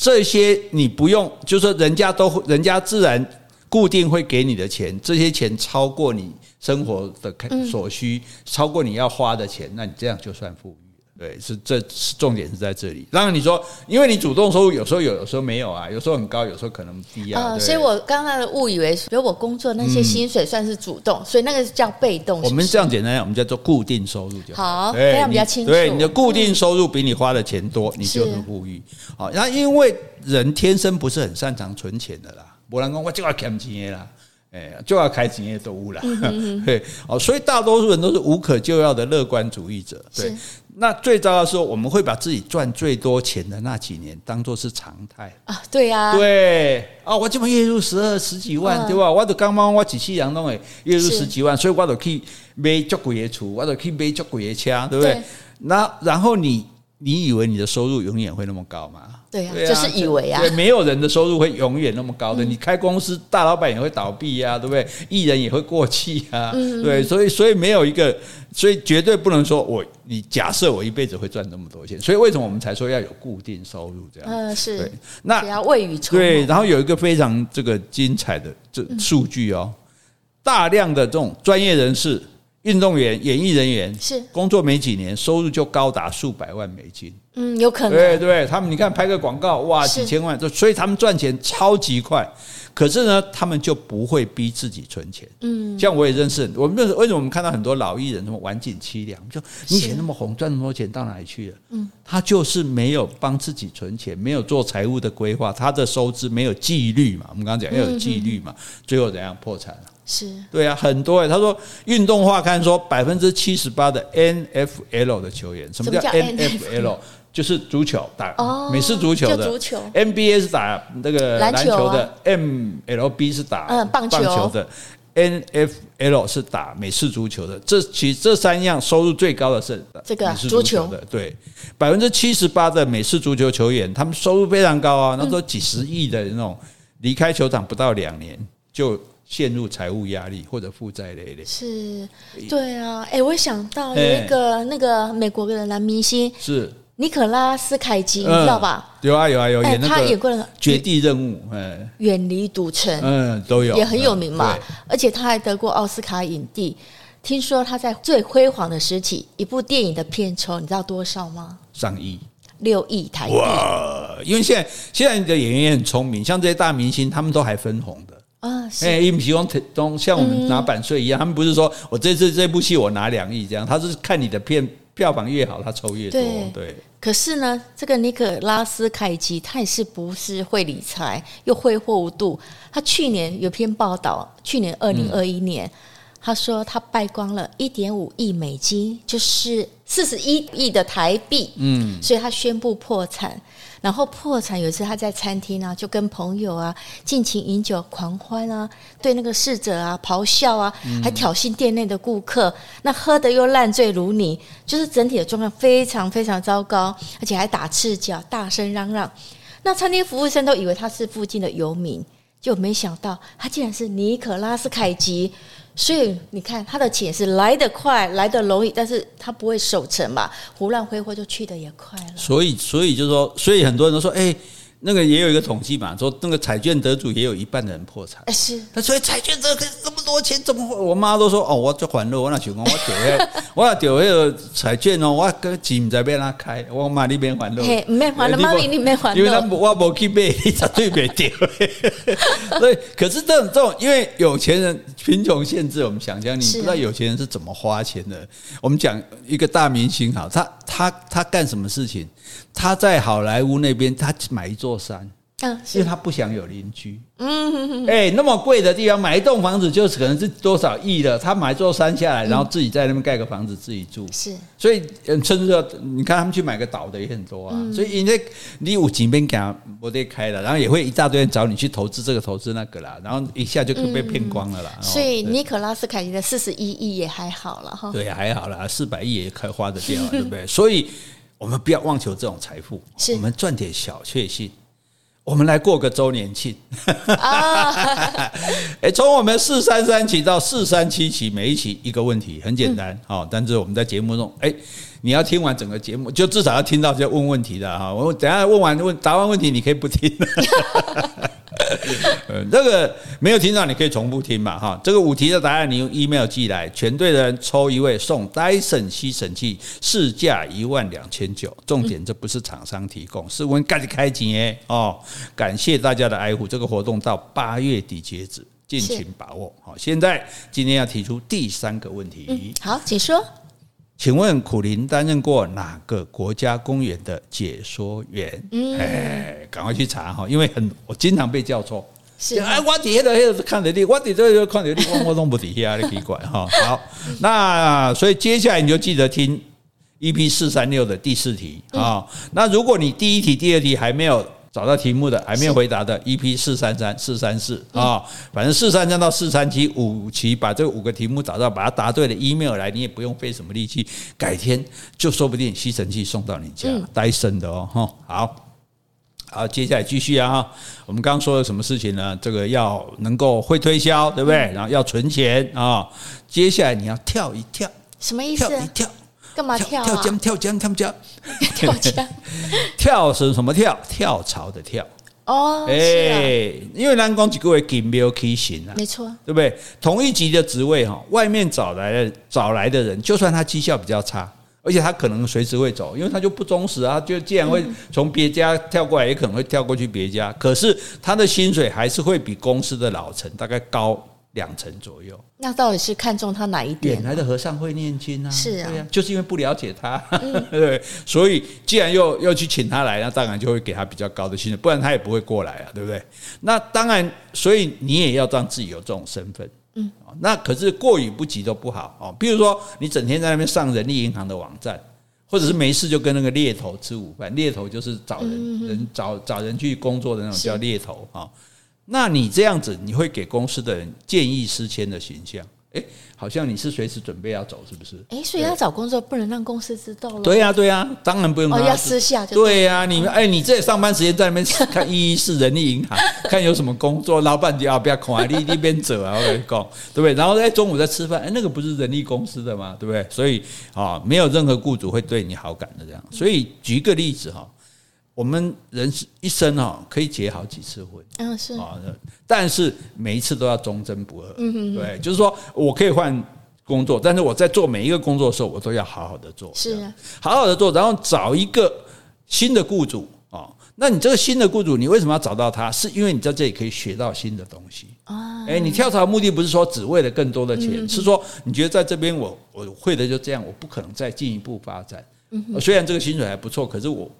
这些你不用，就是说人家都人家自然固定会给你的钱，这些钱超过你。生活的开所需超过你要花的钱，那你这样就算富裕了。对，是这是重点是在这里。当然你说，因为你主动收入有时候有，有时候没有啊，有时候很高，有时候可能低啊。所以我刚刚的误以为，比如我工作那些薪水算是主动，所以那个叫被动。我们这样简单讲，我们叫做固定收入就好。好，这样比较清楚。对，你的固定收入比你花的钱多，你就是富裕。好，然后因为人天生不是很擅长存钱的啦，不然讲我就要欠钱啦。哎，就要开金业都污了，<laughs> 对，哦，所以大多数人都是无可救药的乐观主义者。对，那最糟的是，我们会把自己赚最多钱的那几年当做是常态啊。对呀，对啊，我这么月入十二十几万，对吧？我都刚刚我几期养弄诶，月入十几万，所以我都可以买足贵的厝，我都可以买足贵的车，对不对？那然后你你以为你的收入永远会那么高吗？对呀，就是以为啊，对，没有人的收入会永远那么高的。你开公司，大老板也会倒闭呀，对不对？艺人也会过气啊，对，所以所以没有一个，所以绝对不能说我你假设我一辈子会赚那么多钱。所以为什么我们才说要有固定收入这样？嗯，是对。那要未雨绸缪。对，然后有一个非常这个精彩的这数据哦，大量的这种专业人士运动员、演艺人员是工作没几年，收入就高达数百万美金。嗯，有可能。对对，他们你看拍个广告，哇，几千万，所以他们赚钱超级快。可是呢，他们就不会逼自己存钱。嗯，像我也认识，我们认识为什么我们看到很多老艺人什么晚景凄凉，就你以前那么红，赚那么多钱到哪里去了？嗯，他就是没有帮自己存钱，没有做财务的规划，他的收支没有纪律嘛。我们刚刚讲要有纪律嘛，最后怎样破产了？是对啊，很多哎。他说运动画刊说百分之七十八的 NFL 的球员，什么叫 NFL？就是足球打美式足球的，NBA 是打那个篮球的，MLB 是打棒球的，NFL 是打美式足球的。这其实这三样收入最高的是这个美式足球的，对，百分之七十八的美式足球球员，他们收入非常高啊。那时候几十亿的那种离开球场不到两年就陷入财务压力或者负债累累。是，对啊，哎，我想到有一个那个美国的男明星是。尼可拉斯凯奇，你知道吧？有啊有啊有他演过《绝地任务》，嗯，远离赌城，嗯，都有，也很有名嘛。而且他还得过奥斯卡影帝。听说他在最辉煌的时期，一部电影的片酬，你知道多少吗？上亿，六亿台币。哇！因为现在现在的演员也很聪明，像这些大明星，他们都还分红的啊。哎，不希望中像我们拿版税一样，他们不是说我这次这部戏我拿两亿这样，他是看你的片。票房越好，他抽越多。对，对，可是呢，这个尼可拉斯凯奇他也是不是会理财，又挥霍无度。他去年有篇报道，去年二零二一年，嗯、他说他败光了一点五亿美金，就是四十一亿的台币。嗯，所以他宣布破产。然后破产，有一次他在餐厅啊，就跟朋友啊尽情饮酒狂欢啊，对那个侍者啊咆哮啊，还挑衅店内的顾客，那喝得又烂醉如泥，就是整体的状况非常非常糟糕，而且还打赤脚，大声嚷嚷。那餐厅服务生都以为他是附近的游民，就没想到他竟然是尼可拉斯凯吉。所以你看，他的钱是来得快，来得容易，但是他不会守成嘛，胡乱挥霍就去的也快了。所以，所以就是说，所以很多人都说，哎。那个也有一个统计嘛，说那个彩券得主也有一半的人破产。是，那所以彩券这个这么多钱怎么会？我妈都说哦，我做欢乐，我那情况我丢那，我 <laughs> 要丢那个彩券哦，我跟钱在边那开，我妈那边欢乐。嘿，没欢乐，妈咪你没欢乐，因为他我没去买，你绝对没丢。<laughs> 所以，可是这种这种，因为有钱人贫穷限制我们想象，你不知道有钱人是怎么花钱的。我们讲一个大明星好，他他他干什么事情？他在好莱坞那边，他买一座山，嗯，因为他不想有邻居。嗯，哎，那么贵的地方买一栋房子，就是可能是多少亿的。他买座山下来，然后自己在那边盖个房子自己住。是，所以甚至说，你看他们去买个岛的也很多啊。所以因为你有几边讲我得开了，然后也会一大堆人找你去投资这个投资那个啦，然后一下就被骗光了啦。所以尼可拉斯凯奇的四十一亿也还好了哈。对，还好啦，四百亿也可以花得掉，对不对？所以。我们不要妄求这种财富，我们赚点小确幸。我们来过个周年庆。<laughs> 哎，从我们四三三期到四三七期，每一期一个问题，很简单哈。但是我们在节目中，哎，你要听完整个节目，就至少要听到这问问题的哈。我等下问完问答完问题，你可以不听。<laughs> <laughs> 呃，这个没有听到，你可以重复听嘛，哈。这个五题的答案，你用 email 寄来，全队的人抽一位送 Dyson 吸尘器，市价一万两千九。重点，这不是厂商提供，是我们自己开钱哦。感谢大家的爱护，这个活动到八月底截止，尽情把握。好，现在今天要提出第三个问题，好，请说。请问苦林担任过哪个国家公园的解说员？嗯，哎，赶快去查哈，因为很我经常被叫错。是哎，我底下的看着你，我底下的看着你，我我都不底下，你奇怪哈。<laughs> 好，那所以接下来你就记得听 EP 四三六的第四题啊。那如果你第一题、第二题还没有。找到题目的还没有回答的，EP 四三三四三四啊，反正四三三到四三七五期，把这五个题目找到，把它答对了，email 来，你也不用费什么力气，改天就说不定吸尘器送到你家，戴森的哦，哈，好，好，接下来继续啊，我们刚刚说了什么事情呢？这个要能够会推销，对不对？然后要存钱啊，接下来你要跳一跳，什么意思？跳一跳。干嘛跳、啊？跳江，跳江，<laughs> 跳江，跳江，跳是什么跳？跳槽的跳。哦，哎、欸，因为南光几个位给没有可行啊，没错，对不对？同一级的职位哈，外面找来的找来的人，就算他绩效比较差，而且他可能随时会走，因为他就不忠实啊，就既然会从别家跳过来，也可能会跳过去别家，可是他的薪水还是会比公司的老陈大概高。两成左右，那到底是看中他哪一点？远来的和尚会念经啊，是啊，啊，就是因为不了解他，嗯、<laughs> 对，所以既然又又去请他来，那当然就会给他比较高的薪水，不然他也不会过来啊，对不对？那当然，所以你也要让自己有这种身份，嗯，那可是过犹不及都不好。哦。比如说，你整天在那边上人力银行的网站，或者是没事就跟那个猎头吃午饭，猎头就是找人、嗯、人找找人去工作的那种叫猎头啊。那你这样子，你会给公司的人见异思迁的形象，诶，好像你是随时准备要走，是不是？诶，所以要找工作不能让公司知道了。对呀，对呀，当然不用。哦，要私下就。对呀，你们哎，你这上班时间在那边看一一四人力银行，<laughs> 看有什么工作，老板就要不要看你那边走啊？我跟你讲，对不对？然后在中午在吃饭，哎，那个不是人力公司的嘛？对不对？所以啊，没有任何雇主会对你好感的这样。所以举个例子哈。我们人一生哈可以结好几次婚，嗯是啊，但是每一次都要忠贞不二，嗯哼，对，就是说我可以换工作，但是我在做每一个工作的时候，我都要好好的做，是啊，好好的做，然后找一个新的雇主啊。那你这个新的雇主，你为什么要找到他？是因为你在这里可以学到新的东西啊。哎，你跳槽的目的不是说只为了更多的钱，是说你觉得在这边我我会的就这样，我不可能再进一步发展。虽然这个薪水还不错，可是我。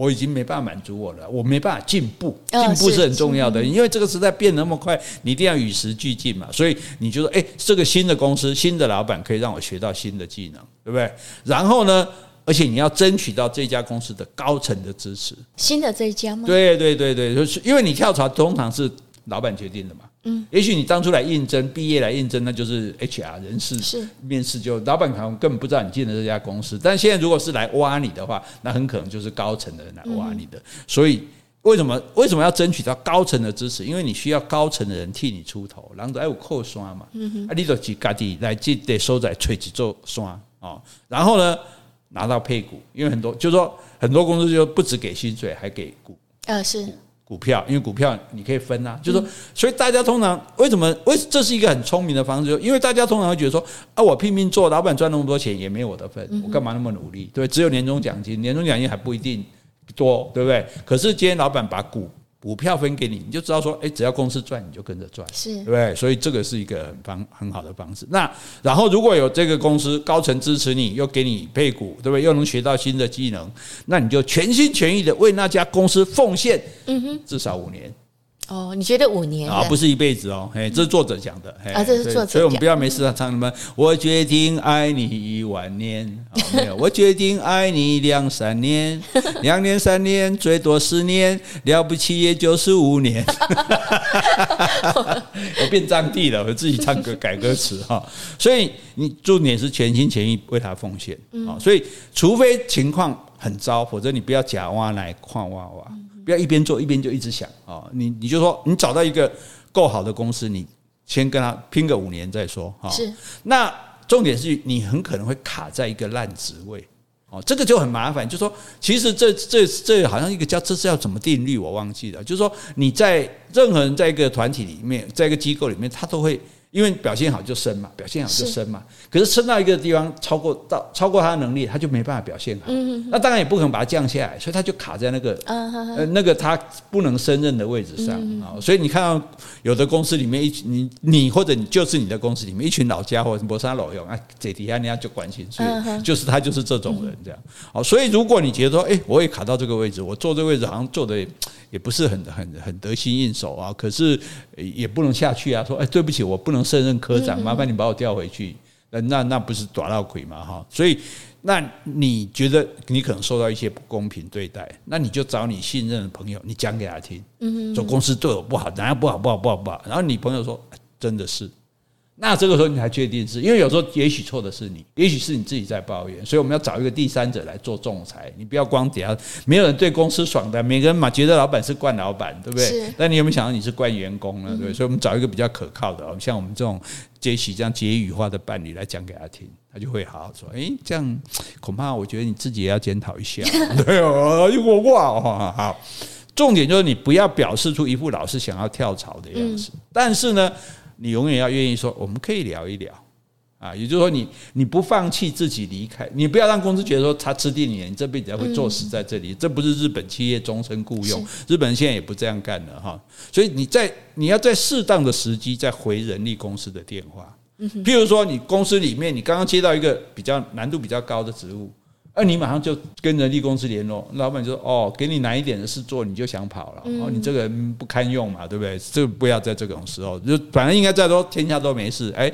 我已经没办法满足我了，我没办法进步，进步是很重要的，因为这个时代变那么快，你一定要与时俱进嘛。所以你就说，哎，这个新的公司、新的老板可以让我学到新的技能，对不对？然后呢，而且你要争取到这家公司的高层的支持。新的这一家吗？对对对对，就是因为你跳槽通常是老板决定的嘛。嗯，也许你当初来应征，毕业来应征，那就是 HR 人事是面试，就老板可能根本不知道你进了这家公司。但现在如果是来挖你的话，那很可能就是高层的人来挖你的。嗯、所以为什么为什么要争取到高层的支持？因为你需要高层的人替你出头，然后还有扣刷嘛。嗯哼，啊，你就自己来这得收在吹起做刷哦。然后呢，拿到配股，因为很多就是说很多公司就不只给薪水，还给股。呃，是。股票，因为股票你可以分啊，就是说，所以大家通常为什么？为这是一个很聪明的方式，因为大家通常会觉得说啊，我拼命做，老板赚那么多钱也没有我的份，我干嘛那么努力？对，只有年终奖金，年终奖金还不一定多，对不对？可是今天老板把股。股票分给你，你就知道说，哎，只要公司赚，你就跟着赚，是，对不对？所以这个是一个很方很好的方式。那然后如果有这个公司高层支持你，又给你配股，对不对？又能学到新的技能，那你就全心全意的为那家公司奉献，嗯哼，至少五年。哦，你觉得五年啊？不是一辈子哦，嘿，这是作者讲的，啊，这是作者，所以我们不要没事啊唱什么。我决定爱你一万年，<laughs> 没有，我决定爱你两三年，<laughs> 两年三年最多十年，了不起也就是五年。<laughs> 我变张帝了，我自己唱歌改歌词哈。所以你重点是全心全意为他奉献啊。所以除非情况很糟，否则你不要假挖来矿挖挖。不要一边做一边就一直想啊！你你就说你找到一个够好的公司，你先跟他拼个五年再说哈。是。那重点是你很可能会卡在一个烂职位哦，这个就很麻烦。就说其实这这这好像一个叫这是要怎么定律，我忘记了。就是说你在任何人在一个团体里面，在一个机构里面，他都会。因为表现好就升嘛，表现好就升嘛。可是升到一个地方超过到超过他的能力，他就没办法表现好。那当然也不可能把他降下来，所以他就卡在那个呃那个他不能胜任的位置上啊。所以你看到有的公司里面一群你你或者你就是你的公司里面一群老家伙，什么啥老用啊，这底下人家就关心，所以就是他就是这种人这样。好，所以如果你觉得说，哎，我也卡到这个位置，我坐这个位置好像坐的也不是很很很得心应手啊，可是也不能下去啊。说，哎，对不起，我不能。胜任科长，麻烦你把我调回去。那那那不是抓到鬼吗？哈，所以那你觉得你可能受到一些不公平对待，那你就找你信任的朋友，你讲给他听。嗯，说公司对我不好，哪样不好不好不好不好。然后你朋友说真的是。那这个时候你才确定是，因为有时候也许错的是你，也许是你自己在抱怨，所以我们要找一个第三者来做仲裁。你不要光底下没有人对公司爽的，每个人嘛觉得老板是惯老板，对不对？是。但你有没有想到你是惯员工呢？对不对？所以我们找一个比较可靠的，像我们这种杰西这样结语化的伴侣来讲给他听，他就会好好说。诶，这样恐怕我觉得你自己也要检讨一下。<laughs> 对哦，我哇，好。重点就是你不要表示出一副老是想要跳槽的样子，嗯、但是呢，你永远要愿意说我们可以聊一聊。啊，也就是说你你不放弃自己离开，你不要让公司觉得说他吃定你，你这辈子会做死在这里，嗯、这不是日本企业终身雇佣，日本人现在也不这样干了哈，所以你在你要在适当的时机再回人力公司的电话，譬如说你公司里面你刚刚接到一个比较难度比较高的职务。那你马上就跟人力公司联络，老板就说：“哦，给你难一点的事做，你就想跑了。哦，你这个人不堪用嘛，对不对？这个不要在这种时候，就反正应该再多天下都没事，哎，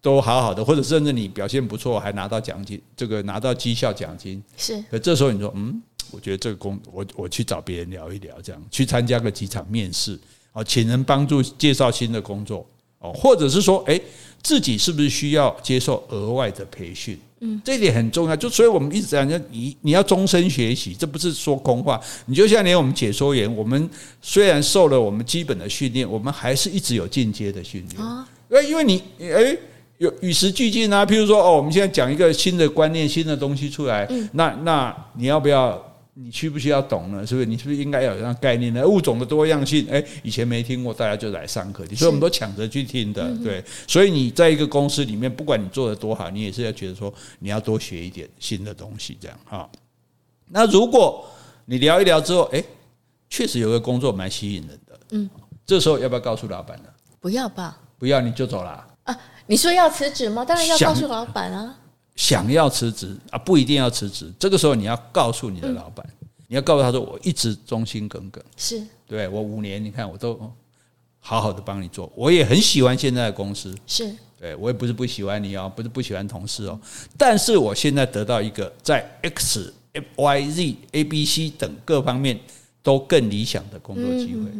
都好好的，或者甚至你表现不错，还拿到奖金，这个拿到绩效奖金是。可这时候你说，嗯，我觉得这个工，我我去找别人聊一聊，这样去参加个几场面试，哦，请人帮助介绍新的工作，哦，或者是说，哎，自己是不是需要接受额外的培训？”嗯，这一点很重要，就所以我们一直讲，你你要终身学习，这不是说空话。你就像连我们解说员，我们虽然受了我们基本的训练，我们还是一直有进阶的训练啊。因为你哎，有与时俱进啊。譬如说，哦，我们现在讲一个新的观念、新的东西出来，嗯，那那你要不要？你需不需要懂呢？是不是？你是不是应该要有这样概念呢？物种的多样性，诶，以前没听过，大家就来上课，所以我们都抢着去听的。对，所以你在一个公司里面，不管你做的多好，你也是要觉得说你要多学一点新的东西，这样哈。那如果你聊一聊之后，诶，确实有个工作蛮吸引人的，嗯，这时候要不要告诉老板呢？不要吧，不要你就走了啊？你说要辞职吗？当然要告诉老板啊。想要辞职啊，不一定要辞职。这个时候你要告诉你的老板，你要告诉他说：“我一直忠心耿耿，是。对我五年，你看我都好好的帮你做，我也很喜欢现在的公司，是。对我也不是不喜欢你哦，不是不喜欢同事哦，但是我现在得到一个在 X、F、Y、Z、A、B、C 等各方面都更理想的工作机会，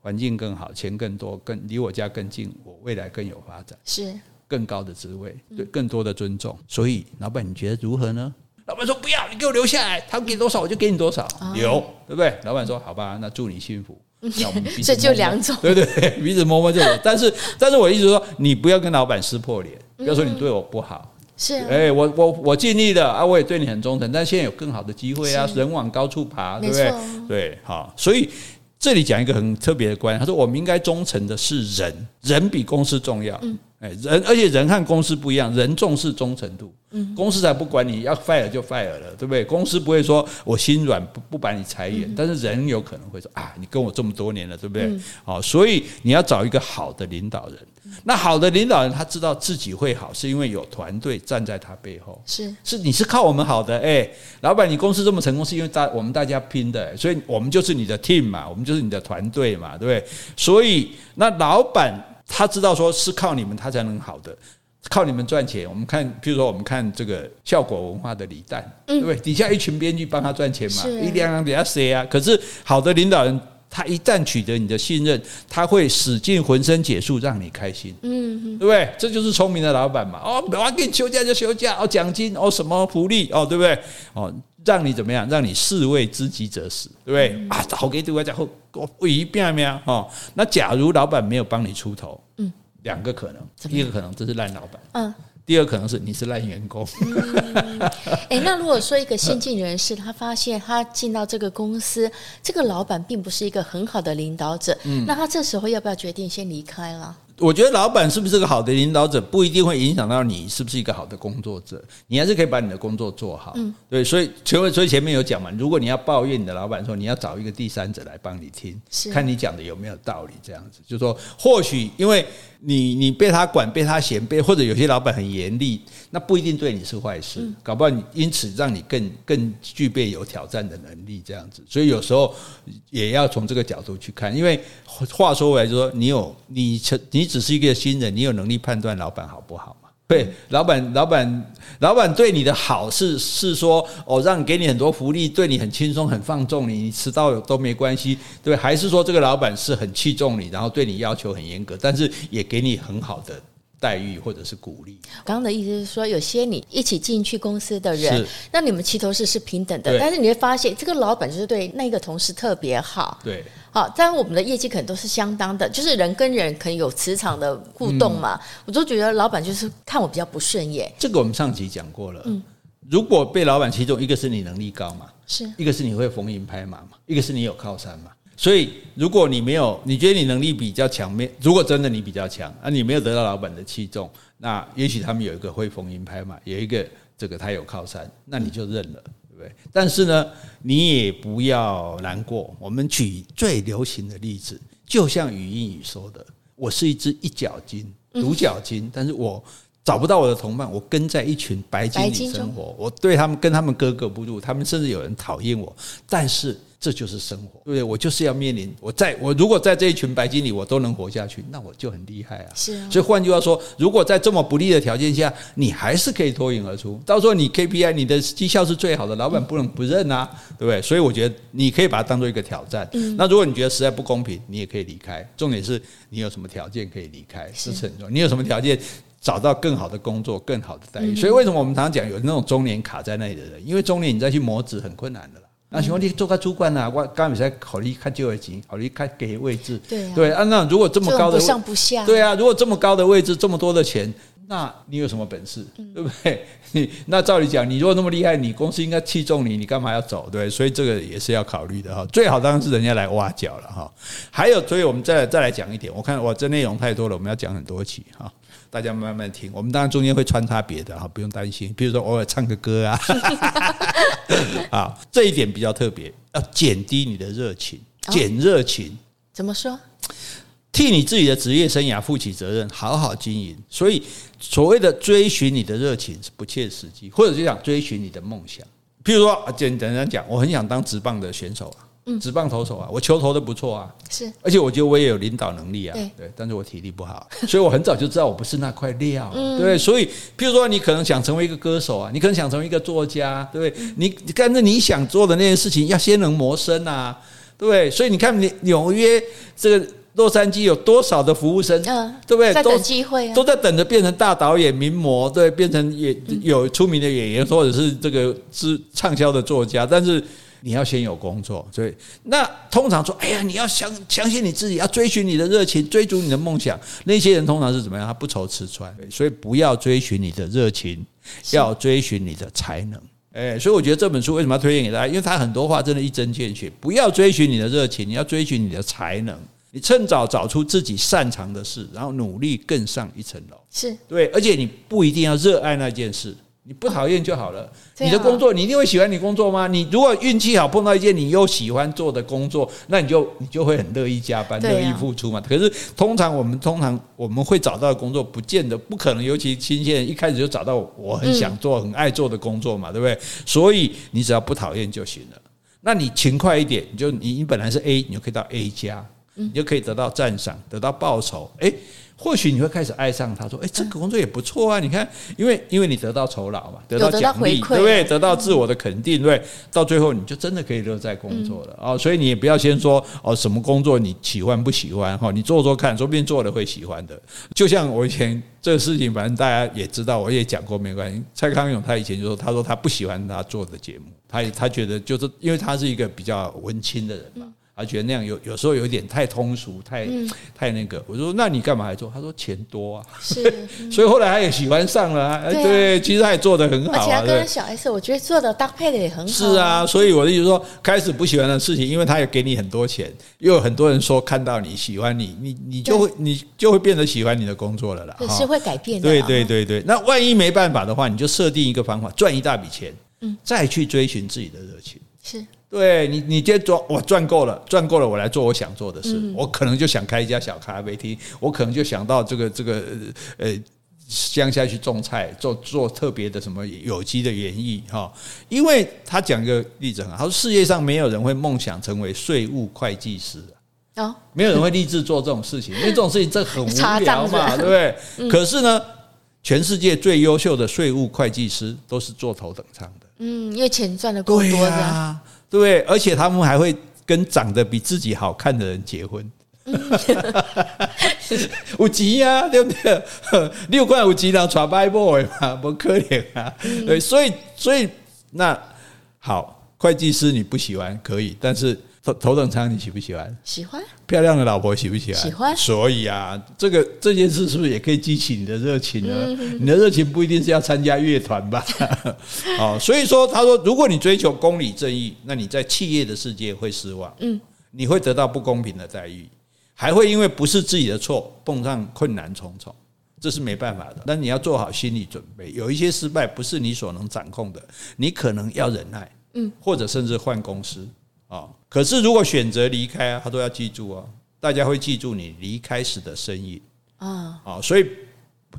环境更好，钱更多，更离我家更近，我未来更有发展，是。”更高的职位，对更多的尊重，所以老板你觉得如何呢？老板说不要，你给我留下来，他给多少我就给你多少，有。对不对？老板说好吧，那祝你幸福。<laughs> 那我们彼此摸摸，这就两种，对对对，鼻子 <laughs> 摸摸就有。<laughs> 但是，但是我一直说，你不要跟老板撕破脸，不要说你对我不好，是哎，我我我尽力了啊，我也对你很忠诚，但现在有更好的机会啊，人往高处爬，对不对？对，好，所以这里讲一个很特别的观念，他说我们应该忠诚的是人，人比公司重要。哎，人而且人和公司不一样，人重视忠诚度，公司才不管你要 fire 就 fire 了，对不对？公司不会说我心软不不把你裁员，但是人有可能会说啊，你跟我这么多年了，对不对？好，所以你要找一个好的领导人。那好的领导人他知道自己会好，是因为有团队站在他背后，是是你是靠我们好的，哎，老板你公司这么成功是因为大我们大家拼的，所以我们就是你的 team 嘛，我们就是你的团队嘛，对不对？所以那老板。他知道说是靠你们他才能好的，靠你们赚钱。我们看，譬如说我们看这个效果文化的李诞，对不对？底下一群编剧帮他赚钱嘛，一两两给他塞啊。可是好的领导人，他一旦取得你的信任，他会使尽浑身解数让你开心，嗯，对不对？这就是聪明的老板嘛。哦，我给你休假就休假，哦，奖金哦，什么福利哦，对不对？哦。让你怎么样？让你士为知己者死，对不对？嗯、啊，好给对外讲后，我我一遍没有哦。那假如老板没有帮你出头，嗯，两个可能，第一个可能这是烂老板，嗯，第二个可能是你是烂员工。<laughs> 哎、那如果说一个新进人士，他发现他进到这个公司，这个老板并不是一个很好的领导者，嗯，那他这时候要不要决定先离开了？我觉得老板是不是个好的领导者，不一定会影响到你是不是一个好的工作者。你还是可以把你的工作做好。嗯，对，所以前所以前面有讲嘛，如果你要抱怨你的老板，说你要找一个第三者来帮你听，是看你讲的有没有道理。这样子，就是说或许因为你你被他管，被他嫌，被或者有些老板很严厉，那不一定对你是坏事。搞不好你因此让你更更具备有挑战的能力。这样子，所以有时候也要从这个角度去看。因为话说回来，就说你有你成你。只是一个新人，你有能力判断老板好不好吗？<laughs> 对，老板，老板，老板对你的好是是说哦，让给你很多福利，对你很轻松，很放纵你，你迟到都没关系，对？还是说这个老板是很器重你，然后对你要求很严格，但是也给你很好的待遇或者是鼓励？刚刚的意思是说，有些你一起进去公司的人，那你们齐头式是平等的，但是你会发现这个老板就是对那个同事特别好，对。好，当然我们的业绩可能都是相当的，就是人跟人可能有磁场的互动嘛。嗯、我都觉得老板就是看我比较不顺眼。这个我们上集讲过了。嗯，如果被老板器重，一个是你能力高嘛，是一个是你会逢迎拍马嘛，一个是你有靠山嘛。所以，如果你没有，你觉得你能力比较强，没如果真的你比较强，啊，你没有得到老板的器重，那也许他们有一个会逢迎拍马，有一个这个他有靠山，那你就认了，对不对？但是呢，你也不要难过。我们举最流行的例子，就像语音语说的：“我是一只一角鲸，独角鲸，但是我找不到我的同伴，我跟在一群白鲸里生活，我对他们跟他们格格不入，他们甚至有人讨厌我，但是。”这就是生活，对不对？我就是要面临我在我如果在这一群白鲸里我都能活下去，那我就很厉害啊！是啊。所以换句话说，如果在这么不利的条件下，你还是可以脱颖而出。到时候你 KPI 你的绩效是最好的，老板不能不认啊，对不对？所以我觉得你可以把它当做一个挑战。嗯那如果你觉得实在不公平，你也可以离开。重点是你有什么条件可以离开，是很重要。你有什么条件找到更好的工作、更好的待遇？所以为什么我们常常讲有那种中年卡在那里的人？因为中年你再去磨纸很困难的。那请问你做个主管啊，我刚才考虑看就业级，考虑看给位置，对啊，对啊。那如果这么高的不上不下，对啊，如果这么高的位置，这么多的钱，那你有什么本事，对不对？<laughs> 你那照理讲，你如果那么厉害，你公司应该器重你，你干嘛要走？对，所以这个也是要考虑的哈。最好当然是人家来挖角了哈。还有，所以我们再来再来讲一点，我看哇，这内容太多了，我们要讲很多期哈。大家慢慢听，我们当然中间会穿插别的哈，不用担心。比如说偶尔唱个歌啊，<laughs> 啊，这一点比较特别，要减低你的热情，减热情。怎么说？替你自己的职业生涯负起责任，好好经营。所以，所谓的追寻你的热情是不切实际，或者就想追寻你的梦想。譬如说，简单讲，我很想当职棒的选手啊。职棒投手啊，我球投的不错啊，是，而且我觉得我也有领导能力啊，对，对，但是我体力不好，<laughs> 所以我很早就知道我不是那块料，啊，对，对，所以，譬如说你可能想成为一个歌手啊，你可能想成为一个作家，对不对？你但是你想做的那件事情要先能谋生啊，对不对？所以你看，你纽约这个洛杉矶有多少的服务生，嗯，对不对？在等机会，都在等着变成大导演、名模，对，变成也有出名的演员，或者是这个是畅销的作家，但是。你要先有工作，所以那通常说，哎呀，你要相相信你自己，要追寻你的热情，追逐你的梦想。那些人通常是怎么样？他不愁吃穿，所以不要追寻你的热情，要追寻你的才能。哎，所以我觉得这本书为什么要推荐给大家？因为他很多话真的一针见血。不要追寻你的热情，你要追寻你的才能。你趁早找出自己擅长的事，然后努力更上一层楼。是对，而且你不一定要热爱那件事。你不讨厌就好了。你的工作，你一定会喜欢你工作吗？你如果运气好碰到一件你又喜欢做的工作，那你就你就会很乐意加班，乐意付出嘛。可是通常我们通常我们会找到的工作，不见得不可能。尤其新鲜人一开始就找到我很想做、很爱做的工作嘛，对不对？所以你只要不讨厌就行了。那你勤快一点，你就你你本来是 A，你就可以到 A 加，你就可以得到赞赏，得到报酬。诶。或许你会开始爱上他，说：“哎，这个工作也不错啊！你看，因为因为你得到酬劳嘛，得到奖励，对不对？得到自我的肯定，对，到最后你就真的可以乐在工作了啊！所以你也不要先说哦，什么工作你喜欢不喜欢哈？你做做看，说不定做了会喜欢的。就像我以前这个事情，反正大家也知道，我也讲过，没关系。蔡康永他以前就说，他说他不喜欢他做的节目，他他觉得就是因为他是一个比较文青的人嘛。”他觉得那样有有时候有点太通俗，太、嗯、太那个。我说：“那你干嘛还做？”他说：“钱多啊。”是，<laughs> 所以后来他也喜欢上了、啊。对，啊、对，其实他也做的很好、啊。而且他跟小 S，我觉得做的搭配的也很好、啊。是啊，所以我的意思说，开始不喜欢的事情，因为他也给你很多钱，又有很多人说看到你喜欢你，你你就会你就会变得喜欢你的工作了啦。是会改变的。对对对对，那万一没办法的话，你就设定一个方法，赚一大笔钱，嗯，再去追寻自己的热情。是。对你，你今天赚我赚够了，赚够了，我来做我想做的事。嗯、我可能就想开一家小咖啡厅，我可能就想到这个这个呃乡下去种菜，做做特别的什么有机的园艺哈。因为他讲一个例子很好，他说世界上没有人会梦想成为税务会计师哦，没有人会立志做这种事情，<laughs> 因为这种事情这很无聊嘛，对不对？嗯、可是呢，全世界最优秀的税务会计师都是坐头等舱的，嗯，因为钱赚的够多的。对，而且他们还会跟长得比自己好看的人结婚，有钱呀，对不对？六块有钱人传拜 boy 嘛，不可怜啊。对，所以所以那好，会计师你不喜欢可以，但是。头头等舱你喜不喜欢？喜欢。漂亮的老婆喜不喜欢？喜欢。所以啊，这个这件事是不是也可以激起你的热情呢？你的热情不一定是要参加乐团吧？<laughs> 哦，所以说他说，如果你追求公理正义，那你在企业的世界会失望。嗯。你会得到不公平的待遇，还会因为不是自己的错，碰上困难重重，这是没办法的。但你要做好心理准备，有一些失败不是你所能掌控的，你可能要忍耐，嗯，或者甚至换公司啊。可是如果选择离开啊，他都要记住啊，大家会记住你离开时的身影啊，啊，所以。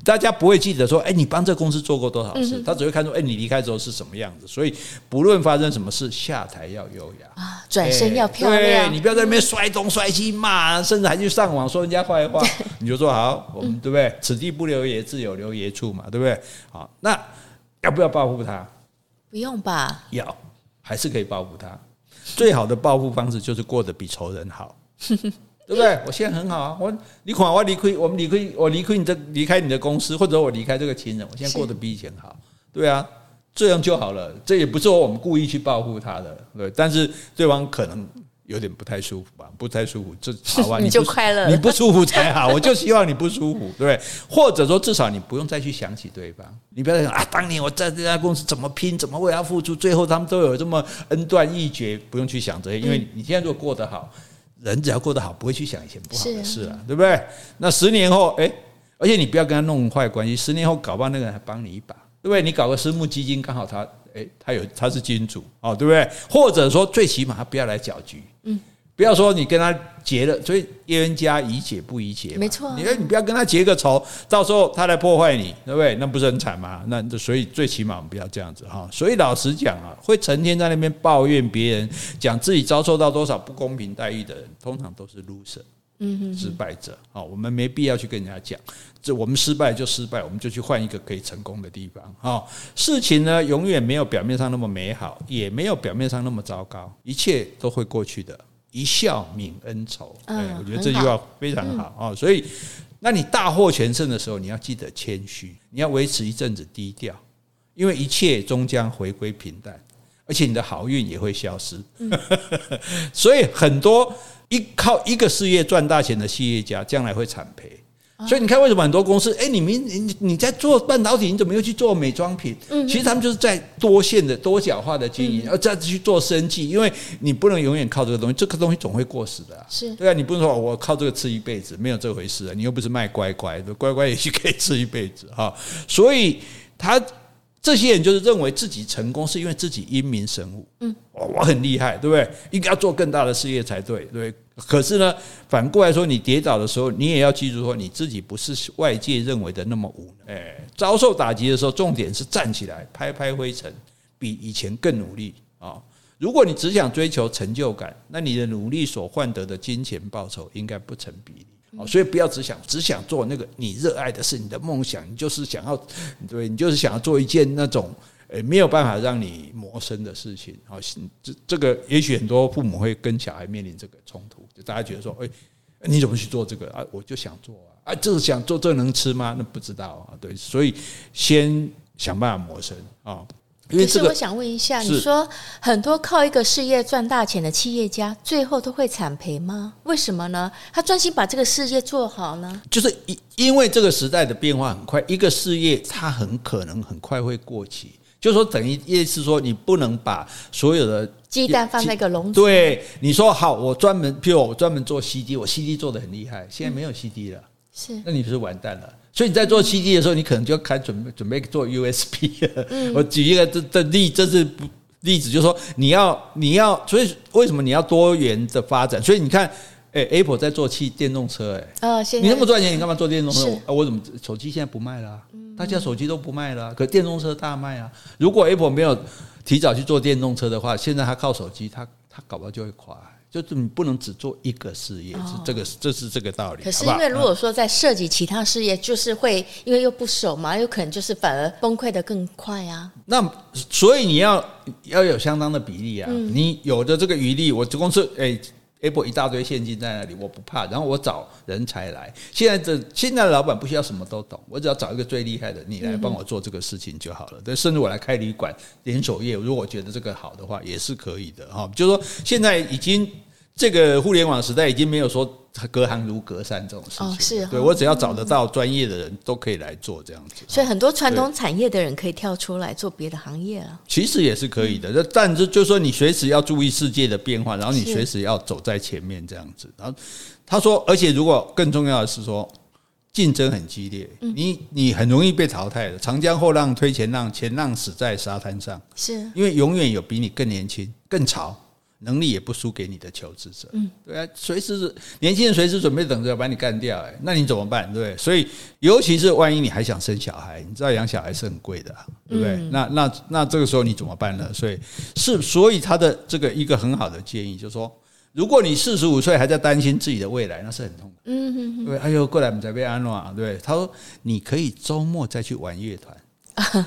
大家不会记得说，哎，你帮这公司做过多少事？他只会看出，哎，你离开之后是什么样子。所以，不论发生什么事，下台要优雅啊，转身要漂亮。对，你不要在那边摔东摔西骂，甚至还去上网说人家坏话。<laughs> 你就说好，我们对不对？此地不留爷，自有留爷处嘛，对不对？好，那要不要报复他？不用吧？要，还是可以报复他。最好的报复方式就是过得比仇人好。<laughs> 对不对？我现在很好啊，我你看我离开，我们离开，我离开你这离开你的公司，或者我离开这个亲人，我现在过得比以前好，对啊，这样就好了。这也不是我们故意去报复他的，对，但是对方可能有点不太舒服吧，不太舒服，这好吧，<laughs> 你就快乐，你不舒服才好。我就希望你不舒服，对不对？<laughs> 或者说至少你不用再去想起对方，你不要再想啊，当年我在这家公司怎么拼，怎么为他付出，最后他们都有这么恩断义绝，不用去想这些，因为你现在如果过得好。人只要过得好，不会去想以前不好的事啊，对不对？那十年后，哎，而且你不要跟他弄坏关系。十年后搞不好那个人还帮你一把，对不对？你搞个私募基金，刚好他，哎，他有他是金主哦，对不对？或者说，最起码他不要来搅局，嗯。不要说你跟他结了，所以冤家宜解不宜结。没错，你说你不要跟他结个仇，到时候他来破坏你，对不对？那不是很惨吗？那所以最起码我们不要这样子哈。所以老实讲啊，会成天在那边抱怨别人，讲自己遭受到多少不公平待遇的人，通常都是 loser，失败者。啊，我们没必要去跟人家讲，这我们失败就失败，我们就去换一个可以成功的地方。哈，事情呢，永远没有表面上那么美好，也没有表面上那么糟糕，一切都会过去的。一笑泯恩仇，哎，我觉得这句话非常好啊。所以，那你大获全胜的时候，你要记得谦虚，你要维持一阵子低调，因为一切终将回归平淡，而且你的好运也会消失。<laughs> 所以，很多依靠一个事业赚大钱的企业家，将来会惨赔。所以你看，为什么很多公司？哎，你明你你在做半导体，你怎么又去做美妆品？其实他们就是在多线的、多角化的经营，而再去做生计。因为你不能永远靠这个东西，这个东西总会过时的啊。是对啊，你不能说我靠这个吃一辈子，没有这回事啊。你又不是卖乖乖的，乖乖也许可以吃一辈子哈。所以他。这些人就是认为自己成功是因为自己英明神武，嗯，我很厉害，对不对？应该要做更大的事业才对，对。可是呢，反过来说，你跌倒的时候，你也要记住说，你自己不是外界认为的那么无能。哎，遭受打击的时候，重点是站起来，拍拍灰尘，比以前更努力啊！如果你只想追求成就感，那你的努力所换得的金钱报酬应该不成比例。哦，所以不要只想只想做那个你热爱的事，你的梦想，你就是想要，对，你就是想要做一件那种诶没有办法让你磨生的事情。好，这这个也许很多父母会跟小孩面临这个冲突，就大家觉得说，诶，你怎么去做这个啊？我就想做啊，啊，就是想做这能吃吗？那不知道啊，对，所以先想办法磨生啊。可是我想问一下，你说很多靠一个事业赚大钱的企业家，最后都会惨赔吗？为什么呢？他专心把这个事业做好呢？就是因因为这个时代的变化很快，一个事业它很可能很快会过期。就是说，等于意思是说，你不能把所有的鸡蛋放在一个笼子。对，你说好，我专门，譬如我专门做 CD，我 CD 做的很厉害，现在没有 CD 了，是，那你不是完蛋了？所以你在做 CD 的时候，你可能就要开准备准备做 USB 了。我举一个这这例，这是例子，就是说你要你要，所以为什么你要多元的发展？所以你看，哎，Apple 在做汽电动车，哎，你那么赚钱，你干嘛做电动车？啊，我怎么手机现在不卖了？大家手机都不卖了，可电动车大卖啊！如果 Apple 没有提早去做电动车的话，现在它靠手机，它它搞不好就会垮。就是你不能只做一个事业，是这个，这是这个道理。可是因为如果说在涉及其他事业，就是会因为又不熟嘛，有可能就是反而崩溃的更快啊。那所以你要要有相当的比例啊，你有的这个余力，我这公司哎。A 股一大堆现金在那里，我不怕。然后我找人才来。现在的现在的老板不需要什么都懂，我只要找一个最厉害的，你来帮我做这个事情就好了。对，甚至我来开旅馆连锁业，如果我觉得这个好的话，也是可以的哈。就是说，现在已经这个互联网时代已经没有说。隔行如隔山这种事情，哦、是对我只要找得到专业的人都可以来做这样子。所以很多传统产业的人可以跳出来做别的行业了。其实也是可以的，嗯、但是就是说你随时要注意世界的变化，然后你随时要走在前面这样子。然后他说，而且如果更重要的是说，竞争很激烈，嗯、你你很容易被淘汰的。长江后浪推前浪，前浪死在沙滩上，是因为永远有比你更年轻、更潮。能力也不输给你的求职者，嗯，对啊，随时年轻人随时准备等着把你干掉，哎，那你怎么办？对，所以尤其是万一你还想生小孩，你知道养小孩是很贵的，对不对？嗯、那那那这个时候你怎么办呢？所以是所以他的这个一个很好的建议就是说，如果你四十五岁还在担心自己的未来，那是很痛苦，嗯哼哼，对，哎呦，过来我们这边安诺，对，他说你可以周末再去玩乐团，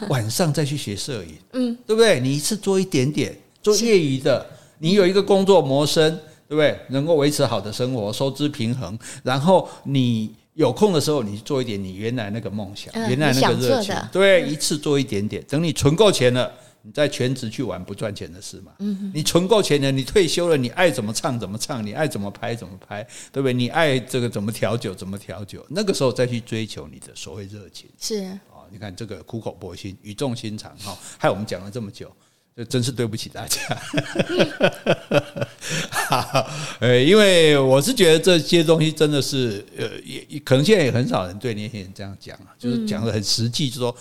<laughs> 晚上再去学摄影，嗯，对不对？你一次做一点点，做业余的。你有一个工作谋生，对不对？能够维持好的生活，收支平衡。然后你有空的时候，你做一点你原来那个梦想，嗯、原来那个热情，对，一次做一点点。等你存够钱了，你再全职去玩不赚钱的事嘛。嗯，你存够钱了，你退休了，你爱怎么唱怎么唱，你爱怎么拍怎么拍，对不对？你爱这个怎么调酒怎么调酒，那个时候再去追求你的所谓热情。是啊，你看这个苦口婆心，语重心长哈，害我们讲了这么久。就真是对不起大家，好，呃，因为我是觉得这些东西真的是，呃，也可能现在也很少人对年轻人这样讲啊，就是讲的很实际，就是说。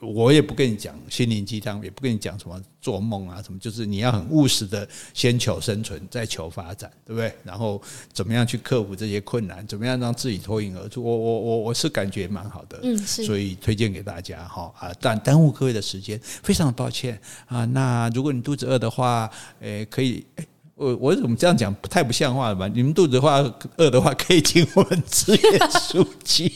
我也不跟你讲心灵鸡汤，也不跟你讲什么做梦啊什么，就是你要很务实的，先求生存，再求发展，对不对？然后怎么样去克服这些困难，怎么样让自己脱颖而出？我我我我是感觉蛮好的，嗯，是，所以推荐给大家哈啊，但耽误各位的时间，非常抱歉啊。那如果你肚子饿的话，诶，可以诶。我我怎么这样讲不太不像话了吧？你们肚子的话饿的话，可以请我们支援 <laughs> 书记。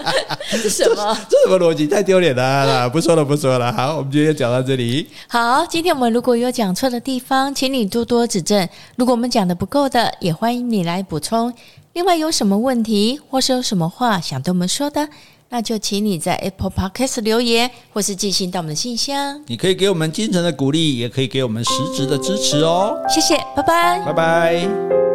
<laughs> 这什么？这什么逻辑？太丢脸了！不说了，不说了。好，我们今天就讲到这里。好，今天我们如果有讲错的地方，请你多多指正。如果我们讲的不够的，也欢迎你来补充。另外，有什么问题或是有什么话想对我们说的？那就请你在 Apple Podcast 留言，或是寄信到我们的信箱。你可以给我们精神的鼓励，也可以给我们实质的支持哦。谢谢，拜拜，拜拜。